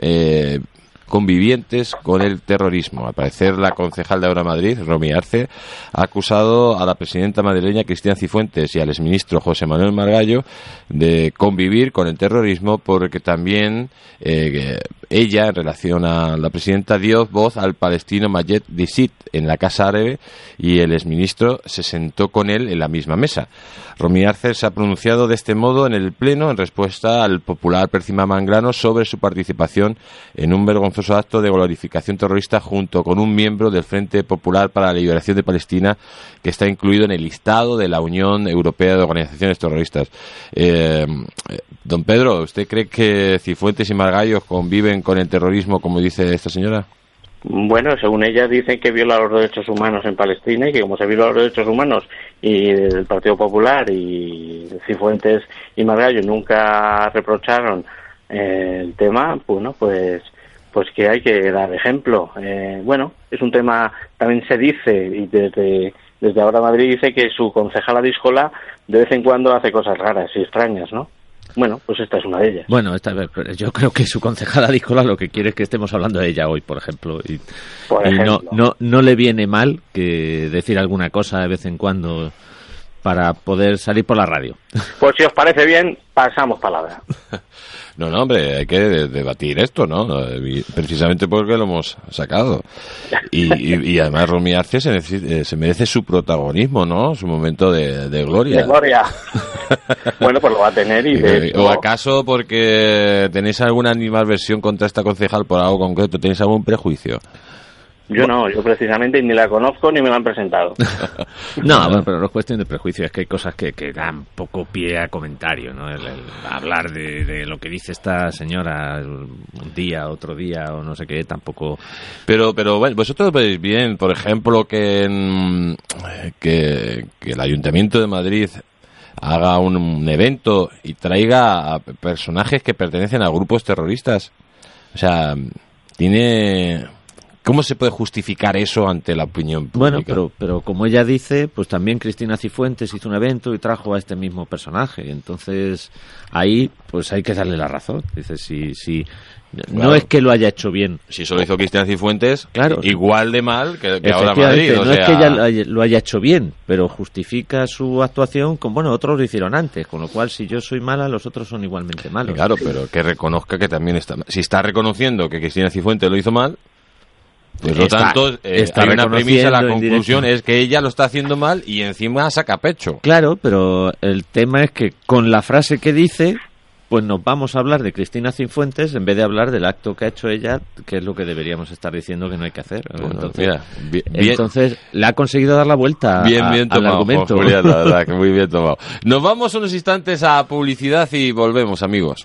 eh, convivientes con el terrorismo. Al parecer, la concejal de Ahora Madrid, Romy Arce, ha acusado a la presidenta madrileña Cristian Cifuentes y al exministro José Manuel Margallo de convivir con el terrorismo porque también eh, ella, en relación a la presidenta, dio voz al palestino Mayet Disit en la Casa Árabe y el exministro se sentó con él en la misma mesa. Romy Arce se ha pronunciado de este modo en el Pleno en respuesta al popular Percima Mangrano sobre su participación en un vergonzoso acto de glorificación terrorista junto con un miembro del Frente Popular para la Liberación de Palestina que está incluido en el listado de la Unión Europea de Organizaciones Terroristas. Eh, don Pedro, ¿usted cree que Cifuentes y Margallos conviven con el terrorismo como dice esta señora? Bueno, según ella dicen que viola los derechos humanos en Palestina y que como se viola los derechos humanos y el Partido Popular y Cifuentes y Margallo nunca reprocharon eh, el tema, bueno, pues pues que hay que dar ejemplo. Eh, bueno, es un tema, también se dice, y desde, desde ahora Madrid dice que su concejala Discola de vez en cuando hace cosas raras y extrañas, ¿no? Bueno, pues esta es una de ellas. Bueno, esta, yo creo que su concejala Díscola lo que quiere es que estemos hablando de ella hoy, por ejemplo. Y, no, no, no le viene mal que decir alguna cosa de vez en cuando para poder salir por la radio. Pues si os parece bien, pasamos palabra. No, no, hombre, hay que de- debatir esto, ¿no? Precisamente porque lo hemos sacado. Y, y- y además Romy Arce se, eh, se merece su protagonismo, ¿no? Su momento de, de gloria. De gloria. bueno, pues lo va a tener y de Eh, ¿O acaso porque tenéis alguna animadversión contra esta concejal por algo concreto? ¿Tenéis algún prejuicio? Yo no, yo precisamente ni la conozco ni me la han presentado. No, bueno, pero no es cuestión de prejuicio, es que hay cosas que, que dan poco pie a comentario, ¿no? El, el hablar de, de lo que dice esta señora un día, otro día o no sé qué, tampoco... Pero, pero bueno, vosotros veis bien, por ejemplo, que, en- que, que el Ayuntamiento de Madrid haga un, un evento y traiga a personajes que pertenecen a grupos terroristas. O sea, tiene... ¿Cómo se puede justificar eso ante la opinión pública? Bueno, pero, pero como ella dice, pues también Cristina Cifuentes hizo un evento y trajo a este mismo personaje. Entonces, ahí, pues hay que darle la razón. Dice, si, si, no Claro. es que lo haya hecho bien. Si eso lo hizo Cristian Cifuentes, Claro. igual de mal que, que ahora Madrid. o no es que ella lo haya, lo haya hecho bien, pero justifica su actuación con, bueno, otros lo hicieron antes, con lo cual si yo soy mala, los otros son igualmente malos. Claro, pero que reconozca que también está Si está reconociendo que Cristina Cifuentes lo hizo mal, pues lo Está- tanto, eh, está hay una premisa, la conclusión es que ella lo está haciendo mal y encima saca pecho. Claro, pero el tema es que con la frase que dice, pues nos vamos a hablar de Cristina Cifuentes en vez de hablar del acto que ha hecho ella, que es lo que deberíamos estar diciendo que no hay que hacer. entonces, mira, bien- entonces, le ha conseguido dar la vuelta Bien, a- bien al tomado, argumento. Julián, la verdad, que muy bien tomado. Nos vamos unos instantes a publicidad y volvemos, amigos.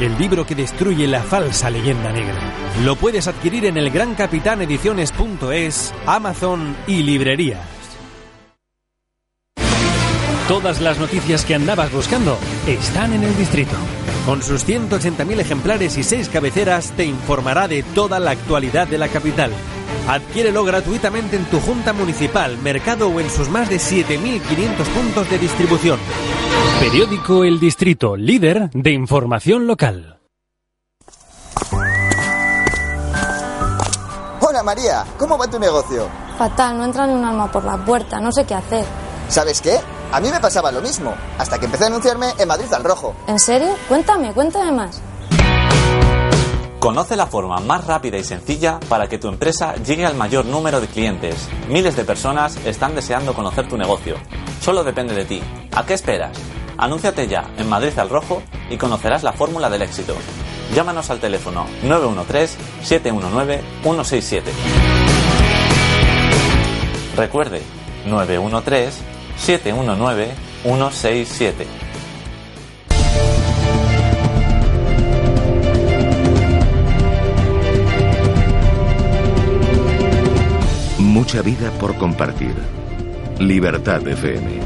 El libro que destruye la falsa leyenda negra. Lo puedes adquirir en el Gran Capitán Ediciones.es, Amazon y librerías. Todas las noticias que andabas buscando están en el distrito. Con sus 180.000 ejemplares y 6 cabeceras te informará de toda la actualidad de la capital. Adquiérelo gratuitamente en tu junta municipal, mercado o en sus más de 7.500 puntos de distribución. Periódico El Distrito, líder de información local. Hola María, ¿cómo va tu negocio? Fatal, no entra ni un alma por la puerta, no sé qué hacer. ¿Sabes qué? A mí me pasaba lo mismo, hasta que empecé a anunciarme en Madrid al Rojo. ¿En serio? Cuéntame, cuéntame más. Conoce la forma más rápida y sencilla para que tu empresa llegue al mayor número de clientes. Miles de personas están deseando conocer tu negocio. Solo depende de ti. ¿A qué esperas? Anúnciate ya en Madrid al Rojo y conocerás la fórmula del éxito. Llámanos al teléfono 913-719-167. Recuerde, 913-719-167. Vida por compartir. Libertad FM.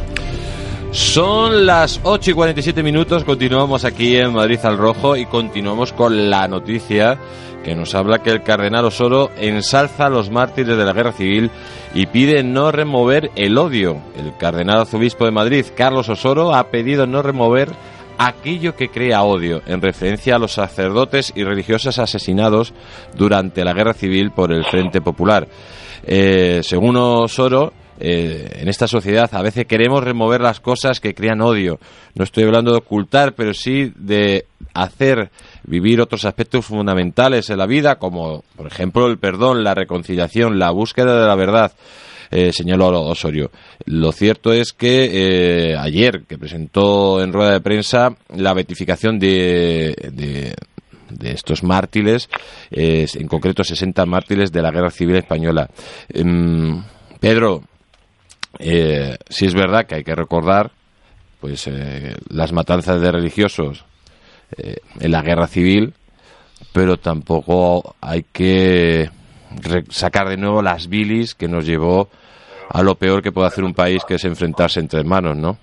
Son las 8 y 47 minutos, continuamos aquí en Madrid al Rojo y continuamos con la noticia que nos habla que el cardenal Osoro ensalza a los mártires de la guerra civil y pide no remover el odio. El cardenal arzobispo de Madrid, Carlos Osoro, ha pedido no remover aquello que crea odio, en referencia a los sacerdotes y religiosos asesinados durante la guerra civil por el Frente Popular. Eh, según Osoro, eh, en esta sociedad a veces queremos remover las cosas que crean odio. No estoy hablando de ocultar, pero sí de hacer vivir otros aspectos fundamentales en la vida, como por ejemplo el perdón, la reconciliación, la búsqueda de la verdad. Eh, señaló Osorio. Lo cierto es que eh, ayer, que presentó en rueda de prensa la beatificación de, de, estos mártires, en concreto 60 mártires de la Guerra Civil Española. Em, Pedro, eh, sí es verdad que hay que recordar pues las matanzas de religiosos en la guerra civil pero tampoco hay que sacar de nuevo las bilis que nos llevó a lo peor que puede hacer un país, que es enfrentarse entre hermanos, ¿no?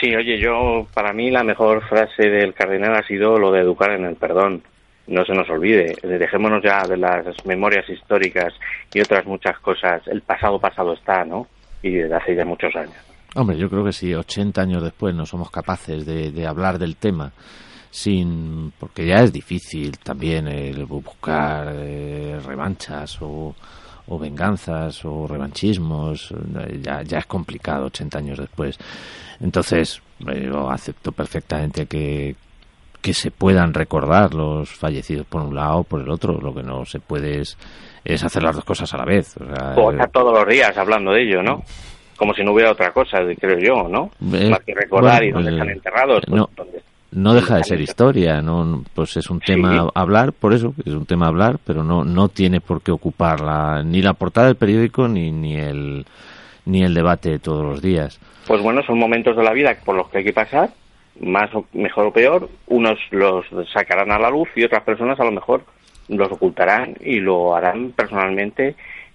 Sí, oye, yo, para mí la mejor frase del cardenal ha sido lo de educar en el perdón. No se nos olvide, dejémonos ya de las memorias históricas y otras muchas cosas. El pasado pasado está, ¿no? Y desde hace ya muchos años. Hombre, yo creo que si 80 años después no somos capaces de hablar del tema, sin porque ya es difícil también el buscar eh, revanchas o, o, venganzas o revanchismos ya, ya es complicado 80 años después. Entonces eh, yo acepto perfectamente que que se puedan recordar los fallecidos por un lado o por el otro. Lo que no se puede es, es hacer las dos cosas a la vez. O, estar todos los días hablando de ello no como si no hubiera otra cosa creo yo no eh, más que recordar y donde están enterrados pues, no, no deja de ser historia, no pues es un tema hablar, por eso es un tema hablar, pero no no tiene por qué ocupar ni la portada del periódico ni ni el ni el debate todos los días. Pues bueno, son momentos de la vida por los que hay que pasar, más o, mejor o peor, unos los sacarán a la luz y otras personas a lo mejor los ocultarán y lo harán personalmente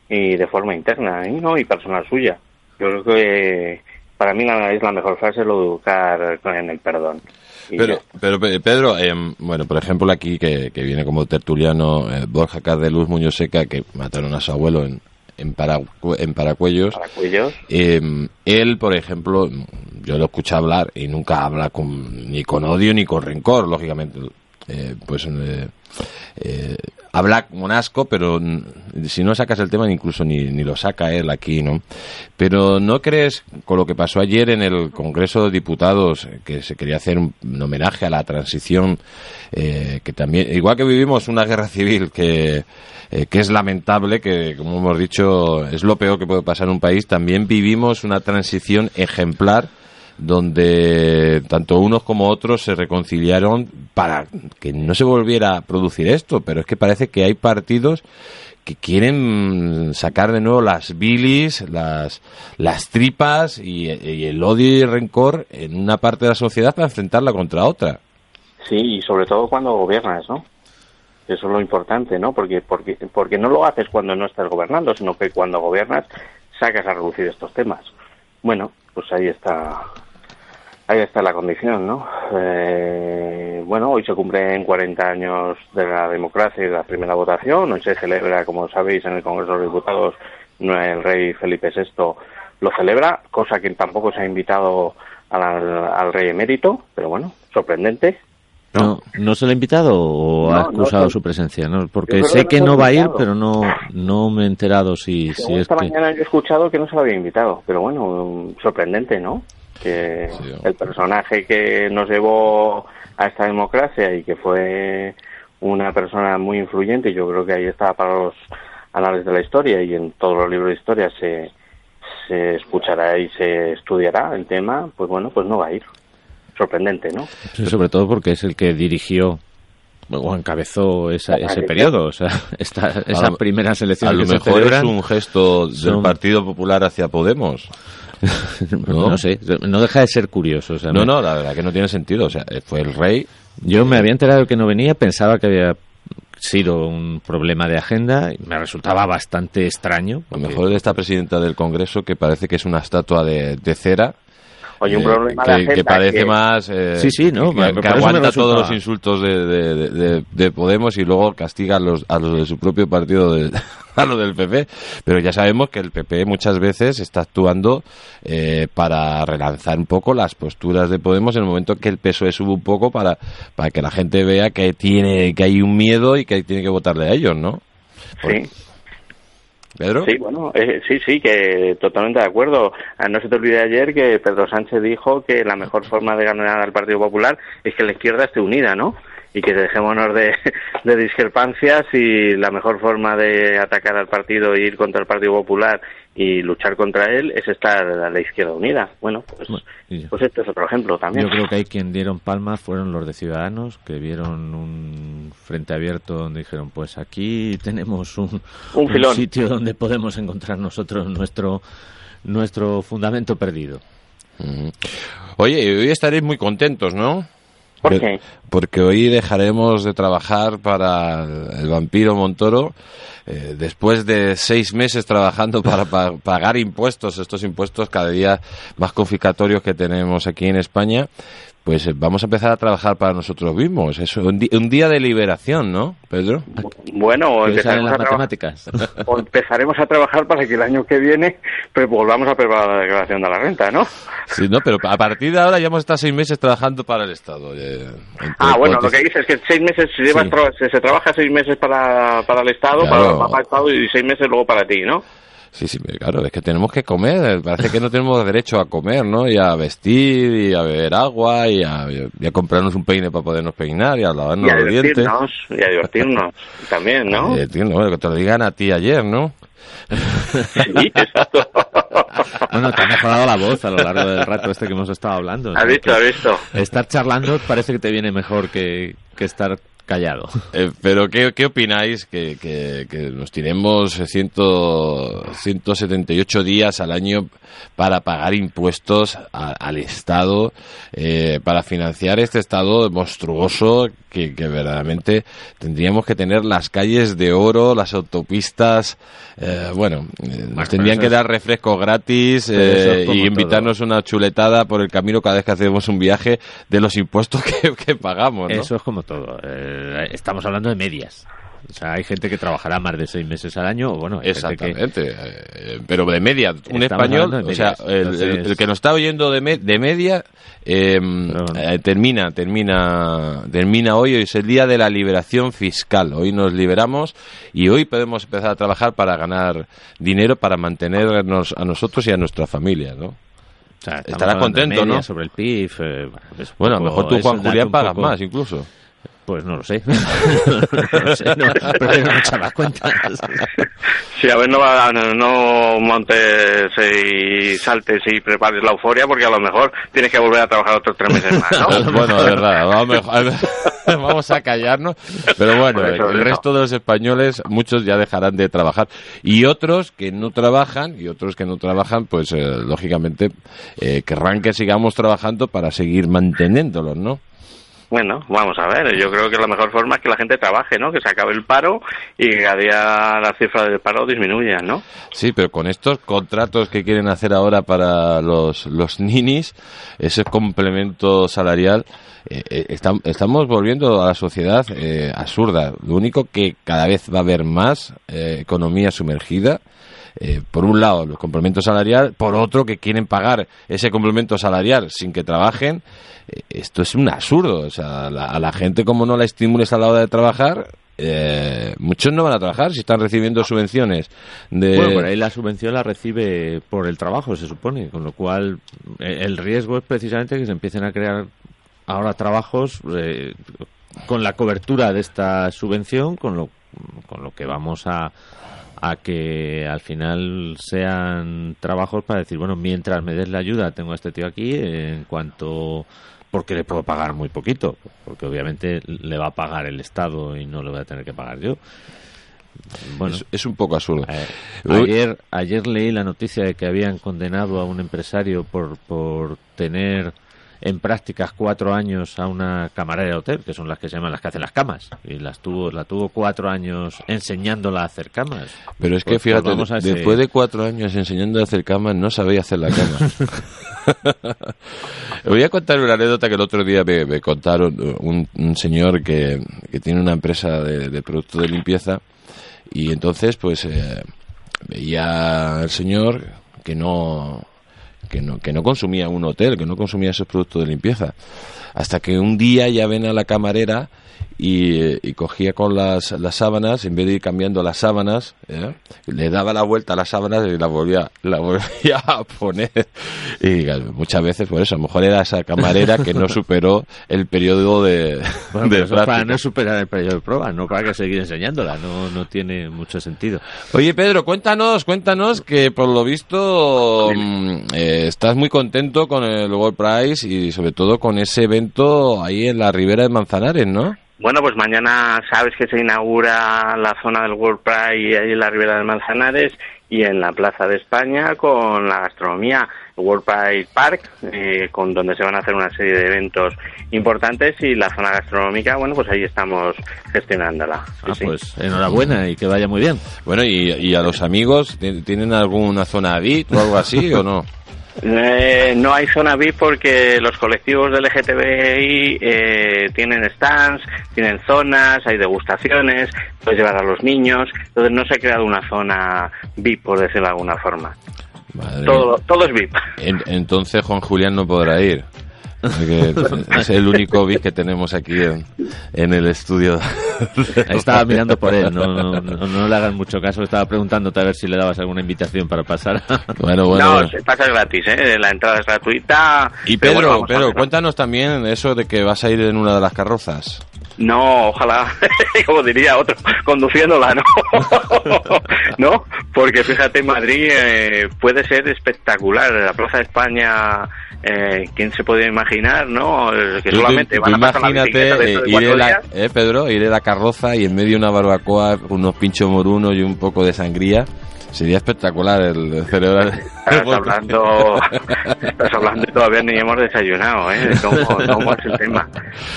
y de forma interna, ¿eh? ¿no? Y personal suya. Yo creo que para mí la, es la mejor frase lo de educar en el perdón. Pero, pero Pedro, eh, bueno, por ejemplo aquí que, viene como tertuliano eh, Borja Cardeluz Muñoz Seca, que mataron a su abuelo en, en, en Paracuellos. Eh, él, por ejemplo, yo lo escuché hablar y nunca habla con, ni con odio ni con rencor, lógicamente. pues habla con asco, pero si no sacas el tema incluso ni, ni lo saca él aquí, ¿no? Pero ¿no crees con lo que pasó ayer en el Congreso de Diputados que se quería hacer un, homenaje a la transición, eh, que también, igual que vivimos una guerra civil que, eh, que es lamentable, que como hemos dicho es lo peor que puede pasar en un país, también vivimos una transición ejemplar donde tanto unos como otros se reconciliaron para que no se volviera a producir esto, pero es que parece que hay partidos que quieren sacar de nuevo las bilis, las, las tripas y, el odio y el rencor en una parte de la sociedad para enfrentarla contra otra. Sí, y sobre todo cuando gobiernas, ¿no? Eso es lo importante, ¿no? Porque, porque, porque no lo haces cuando no estás gobernando, sino que cuando gobiernas sacas a reducir estos temas. Bueno, pues ahí está Ahí está la condición, ¿no? Eh, bueno, hoy se cumplen 40 años de la democracia y de la primera votación. Hoy se celebra, como sabéis, en el Congreso de los Diputados, el rey Felipe VI lo celebra, cosa que tampoco se ha invitado al, rey emérito, pero bueno, sorprendente. ¿No? ¿No, se le ha invitado o ha excusado su presencia? ¿no? Porque sé que, no va a ir, pero no, no me he enterado si, si es esta mañana he escuchado que no se lo había invitado, pero bueno, sorprendente, ¿no? Que el personaje que nos llevó a esta democracia y que fue una persona muy influyente, yo creo que ahí está para los anales de la historia y en todos los libros de historia se, se escuchará y se estudiará el tema, pues bueno, pues no va a ir. Sorprendente, ¿no? sobre todo porque es el que dirigió o encabezó ese periodo, o sea, esta, esa primera selección. A lo mejor es un gesto del Partido Popular hacia Podemos. ¿No? sé, no deja de ser curioso. no, no, la verdad que no tiene sentido. O sea, fue el rey. Yo me había enterado que no venía, pensaba que había sido un problema de agenda y me resultaba bastante extraño. Lo mejor de esta presidenta del Congreso que parece que es una estatua de, de cera Oye, un eh, problema que, parece más eh, sí sí no que, aguanta todos los insultos de, de, Podemos y luego castiga a los, a los de su propio partido a lo del PP pero ya sabemos que el PP muchas veces está actuando eh, para relanzar un poco las posturas de Podemos en el momento que el PSOE sube un poco para, para que la gente vea que tiene que hay un miedo y que tiene que votarle a ellos ¿no? sí Sí, bueno, eh, sí, sí, que totalmente de acuerdo. Ah, no se te olvide ayer que Pedro Sánchez dijo que la mejor forma de ganar al Partido Popular es que la izquierda esté unida, ¿no? y que dejémonos de, de discrepancias y la mejor forma de atacar al partido e ir contra el Partido Popular y luchar contra él es estar a la izquierda unida. Bueno, pues, pues este es otro ejemplo también. Yo creo que hay quien dieron palmas fueron los de Ciudadanos, que vieron un frente abierto donde dijeron, pues aquí tenemos un, Un filón. sitio donde podemos encontrar nosotros nuestro, nuestro fundamento perdido. Mm. Oye, hoy estaréis muy contentos, ¿no? ¿Por qué? Porque hoy dejaremos de trabajar para el vampiro Montoro. eh, después de seis meses trabajando para pa- pagar impuestos, estos impuestos cada día más confiscatorios que tenemos aquí en España, pues eh, vamos a empezar a trabajar para nosotros mismos. Es un, un día de liberación, ¿no, Pedro? Bueno, empezaremos, las a matemáticas. o empezaremos a trabaar para que el año que viene pues, volvamos a preparar la declaración de la renta, ¿no? Sí, no, pero a partir de ahora ya hemos estado seis meses trabajando para el Estado. eh, Ah, bueno, lo cuotas- que dices es que seis meses se, lleva Sí. tra- se, se trabaja seis meses para, para el Estado, Claro. para, el Estado y seis meses luego para ti, ¿no? Sí, sí, claro, es que tenemos que comer. Parece que no tenemos derecho a comer, ¿no? Y a vestir, y a beber agua, y a, y a comprarnos un peine para podernos peinar, y a lavarnos y a los dientes. y a divertirnos también, ¿no? Eh, tío, no, que te lo digan a ti ayer, ¿no? Sí, exacto. Bueno, te ha mejorado la voz a lo largo del rato este que hemos estado hablando. Sea, visto, has visto. Estar charlando parece que te viene mejor que, que estar callado. Eh, pero, ¿qué, qué opináis? Que, que, que nos tiremos ciento, 178 días al año para pagar impuestos a- al Estado, eh, para financiar este Estado monstruoso que, que verdaderamente tendríamos que tener las calles de oro, las autopistas, eh, bueno, eh, nos tendrían que dar refrescos gratis eh, y invitarnos una chuletada por el camino cada vez que hacemos un viaje de los impuestos que, que pagamos, ¿no? Eso es como todo. Eh, estamos hablando de medias. O sea, hay gente que trabajará más de seis meses al año, o bueno, que- Exactamente, eh, pero de media. Un Estamos español, o sea, el, el- entonces- el que nos está oyendo de, me- de media, eh, eh, termina, termina, termina hoy, hoy es el día de la liberación fiscal. Hoy nos liberamos y hoy podemos empezar a trabajar para ganar dinero, para mantenernos a nosotros y a nuestra familia, ¿no? O sea, Estará contento, media ¿no? Sobre el PIB. eh, Bueno, a lo mejor tú, Juan Julián, pagas poco- más incluso. Pues no lo sé. no lo sé, no, prefiero no echar las cuentas. Sí, a ver, no, no, montes y saltes y prepares la euforia porque a lo mejor tienes que volver a trabajar otros tres meses más, ¿no? bueno, de verdad, vamos, a callarnos. Pero bueno, eso, el resto de los españoles, muchos ya dejarán de trabajar. Y otros que no trabajan, y otros que no trabajan, pues eh, lógicamente eh, querrán que sigamos trabajando para seguir manteniéndolos, ¿no? Bueno, vamos a ver, yo creo que la mejor forma es que la gente trabaje, ¿no? Que se acabe el paro y que cada día las cifras del paro disminuyan, ¿no? Sí, pero con estos contratos que quieren hacer ahora para los, los ninis, ese complemento salarial, eh, eh, estam- estamos volviendo a la sociedad eh, absurda. Lo único que cada vez va a haber más eh, economía sumergida. Eh, por un lado, los complementos salarial, por otro, que quieren pagar ese complemento salarial sin que trabajen. Eh, esto es un absurdo. O sea, la- a la gente, como no la estimules a la hora de trabajar, eh, muchos no van a trabajar si están recibiendo subvenciones de Bueno, por ahí la subvención la recibe por el trabajo, se supone, con lo cual eh, el riesgo es precisamente que se empiecen a crear ahora trabajos eh, con la cobertura de esta subvención, con lo, con lo que vamos a, a que al final sean trabajos para decir, bueno, mientras me des la ayuda, tengo a este tío aquí, en cuanto porque le puedo pagar muy poquito, porque obviamente le va a pagar el Estado y no le voy a tener que pagar yo. Bueno, es, es un poco absurdo. eh, ayer, ayer leí la noticia de que habían condenado a un empresario por, por tener en prácticas cuatro años a una camarera de hotel, que son las que se llaman las que hacen las camas, y las tuvo, la tuvo cuatro años enseñándola a hacer camas. Pero es que Pues- pues fíjate, ese- después de cuatro años enseñando a hacer cama, no sabía hacer la cama. Voy a contar una anécdota que el otro día me, me contaron un, un señor que, que tiene una empresa de, de productos de limpieza y entonces pues eh, veía al señor que no que no que no consumía un hotel, que no consumía esos productos de limpieza. hasta que un día ya ven a la camarera y, y cogía con las, las sábanas, en vez de ir cambiando las sábanas, ¿eh? le daba la vuelta a las sábanas y la volvía, la volvía a poner. Y muchas veces, por eso, a lo mejor era esa camarera que no superó el periodo de, Bueno, de para no superar el periodo de prueba, no para que seguir enseñándola, no, no tiene mucho sentido. Oye, Pedro, cuéntanos, cuéntanos que por lo visto mm, eh, estás muy contento con el World Prize y sobre todo con ese evento ahí en la Ribera de Manzanares, ¿no? Bueno, pues mañana sabes que se inaugura la zona del World Pride ahí en la Ribera de Manzanares y en la Plaza de España con la gastronomía World Pride Park, eh, con donde se van a hacer una serie de eventos importantes y la zona gastronómica, bueno, pues ahí estamos gestionándola. Sí, Ah, sí. pues enhorabuena y que vaya muy bien. Bueno, y, y a los amigos, ¿tien- ¿tienen alguna zona VIP o algo así o no? Eh, no hay zona VIP porque los colectivos del LGTBI eh, tienen stands, tienen zonas, hay degustaciones, puedes llevar a los niños, entonces no se ha creado una zona VIP, por decirlo de alguna forma. Madre Todo, todo es VIP. En- entonces Juan Julián no podrá ir. Porque es el único VIP que tenemos aquí en, en el estudio. Estaba mirando por él, no, no, no, no le hagan mucho caso, estaba preguntándote a ver si le dabas alguna invitación para pasar. Bueno, bueno, no, bueno. se pasa gratis, ¿eh? la entrada es gratuita. Y Pedro, bueno, Pedro, cuéntanos también eso de que vas a ir en una de las carrozas. No, ojalá, como diría otro, conduciéndola, ¿no? ¿No? Porque fíjate, Madrid eh, puede ser espectacular. La Plaza de España, eh, ¿quién se puede imaginar, no? Eh, Que Tú- solamente tú- van a pasar la imagínate eh, de ir la, eh, Pedro, ir en la carroza y en medio una barbacoa, unos pinchos morunos y un poco de sangría. Sería espectacular el celebrar. Estás hablando, estás hablando y todavía ni hemos desayunado, ¿eh? De cómo, cómo es el tema.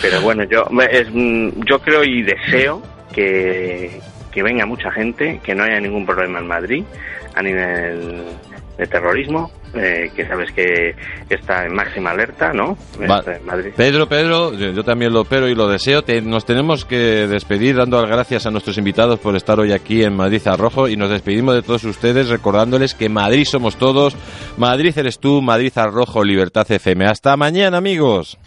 Pero bueno, yo, es, mm, yo creo y deseo que, que venga mucha gente, que no haya ningún problema en Madrid a nivel de terrorismo, eh, que sabes que está en máxima alerta, ¿no? Va- Este, Madrid. Pedro, Pedro, yo, también lo espero y lo deseo. Te- nos tenemos que despedir dando las gracias a nuestros invitados por estar hoy aquí en Madrid Arrojo y nos despedimos de todos ustedes recordándoles que Madrid somos todos, Madrid eres tú, Madrid Arrojo, Libertad FM. Hasta mañana, amigos.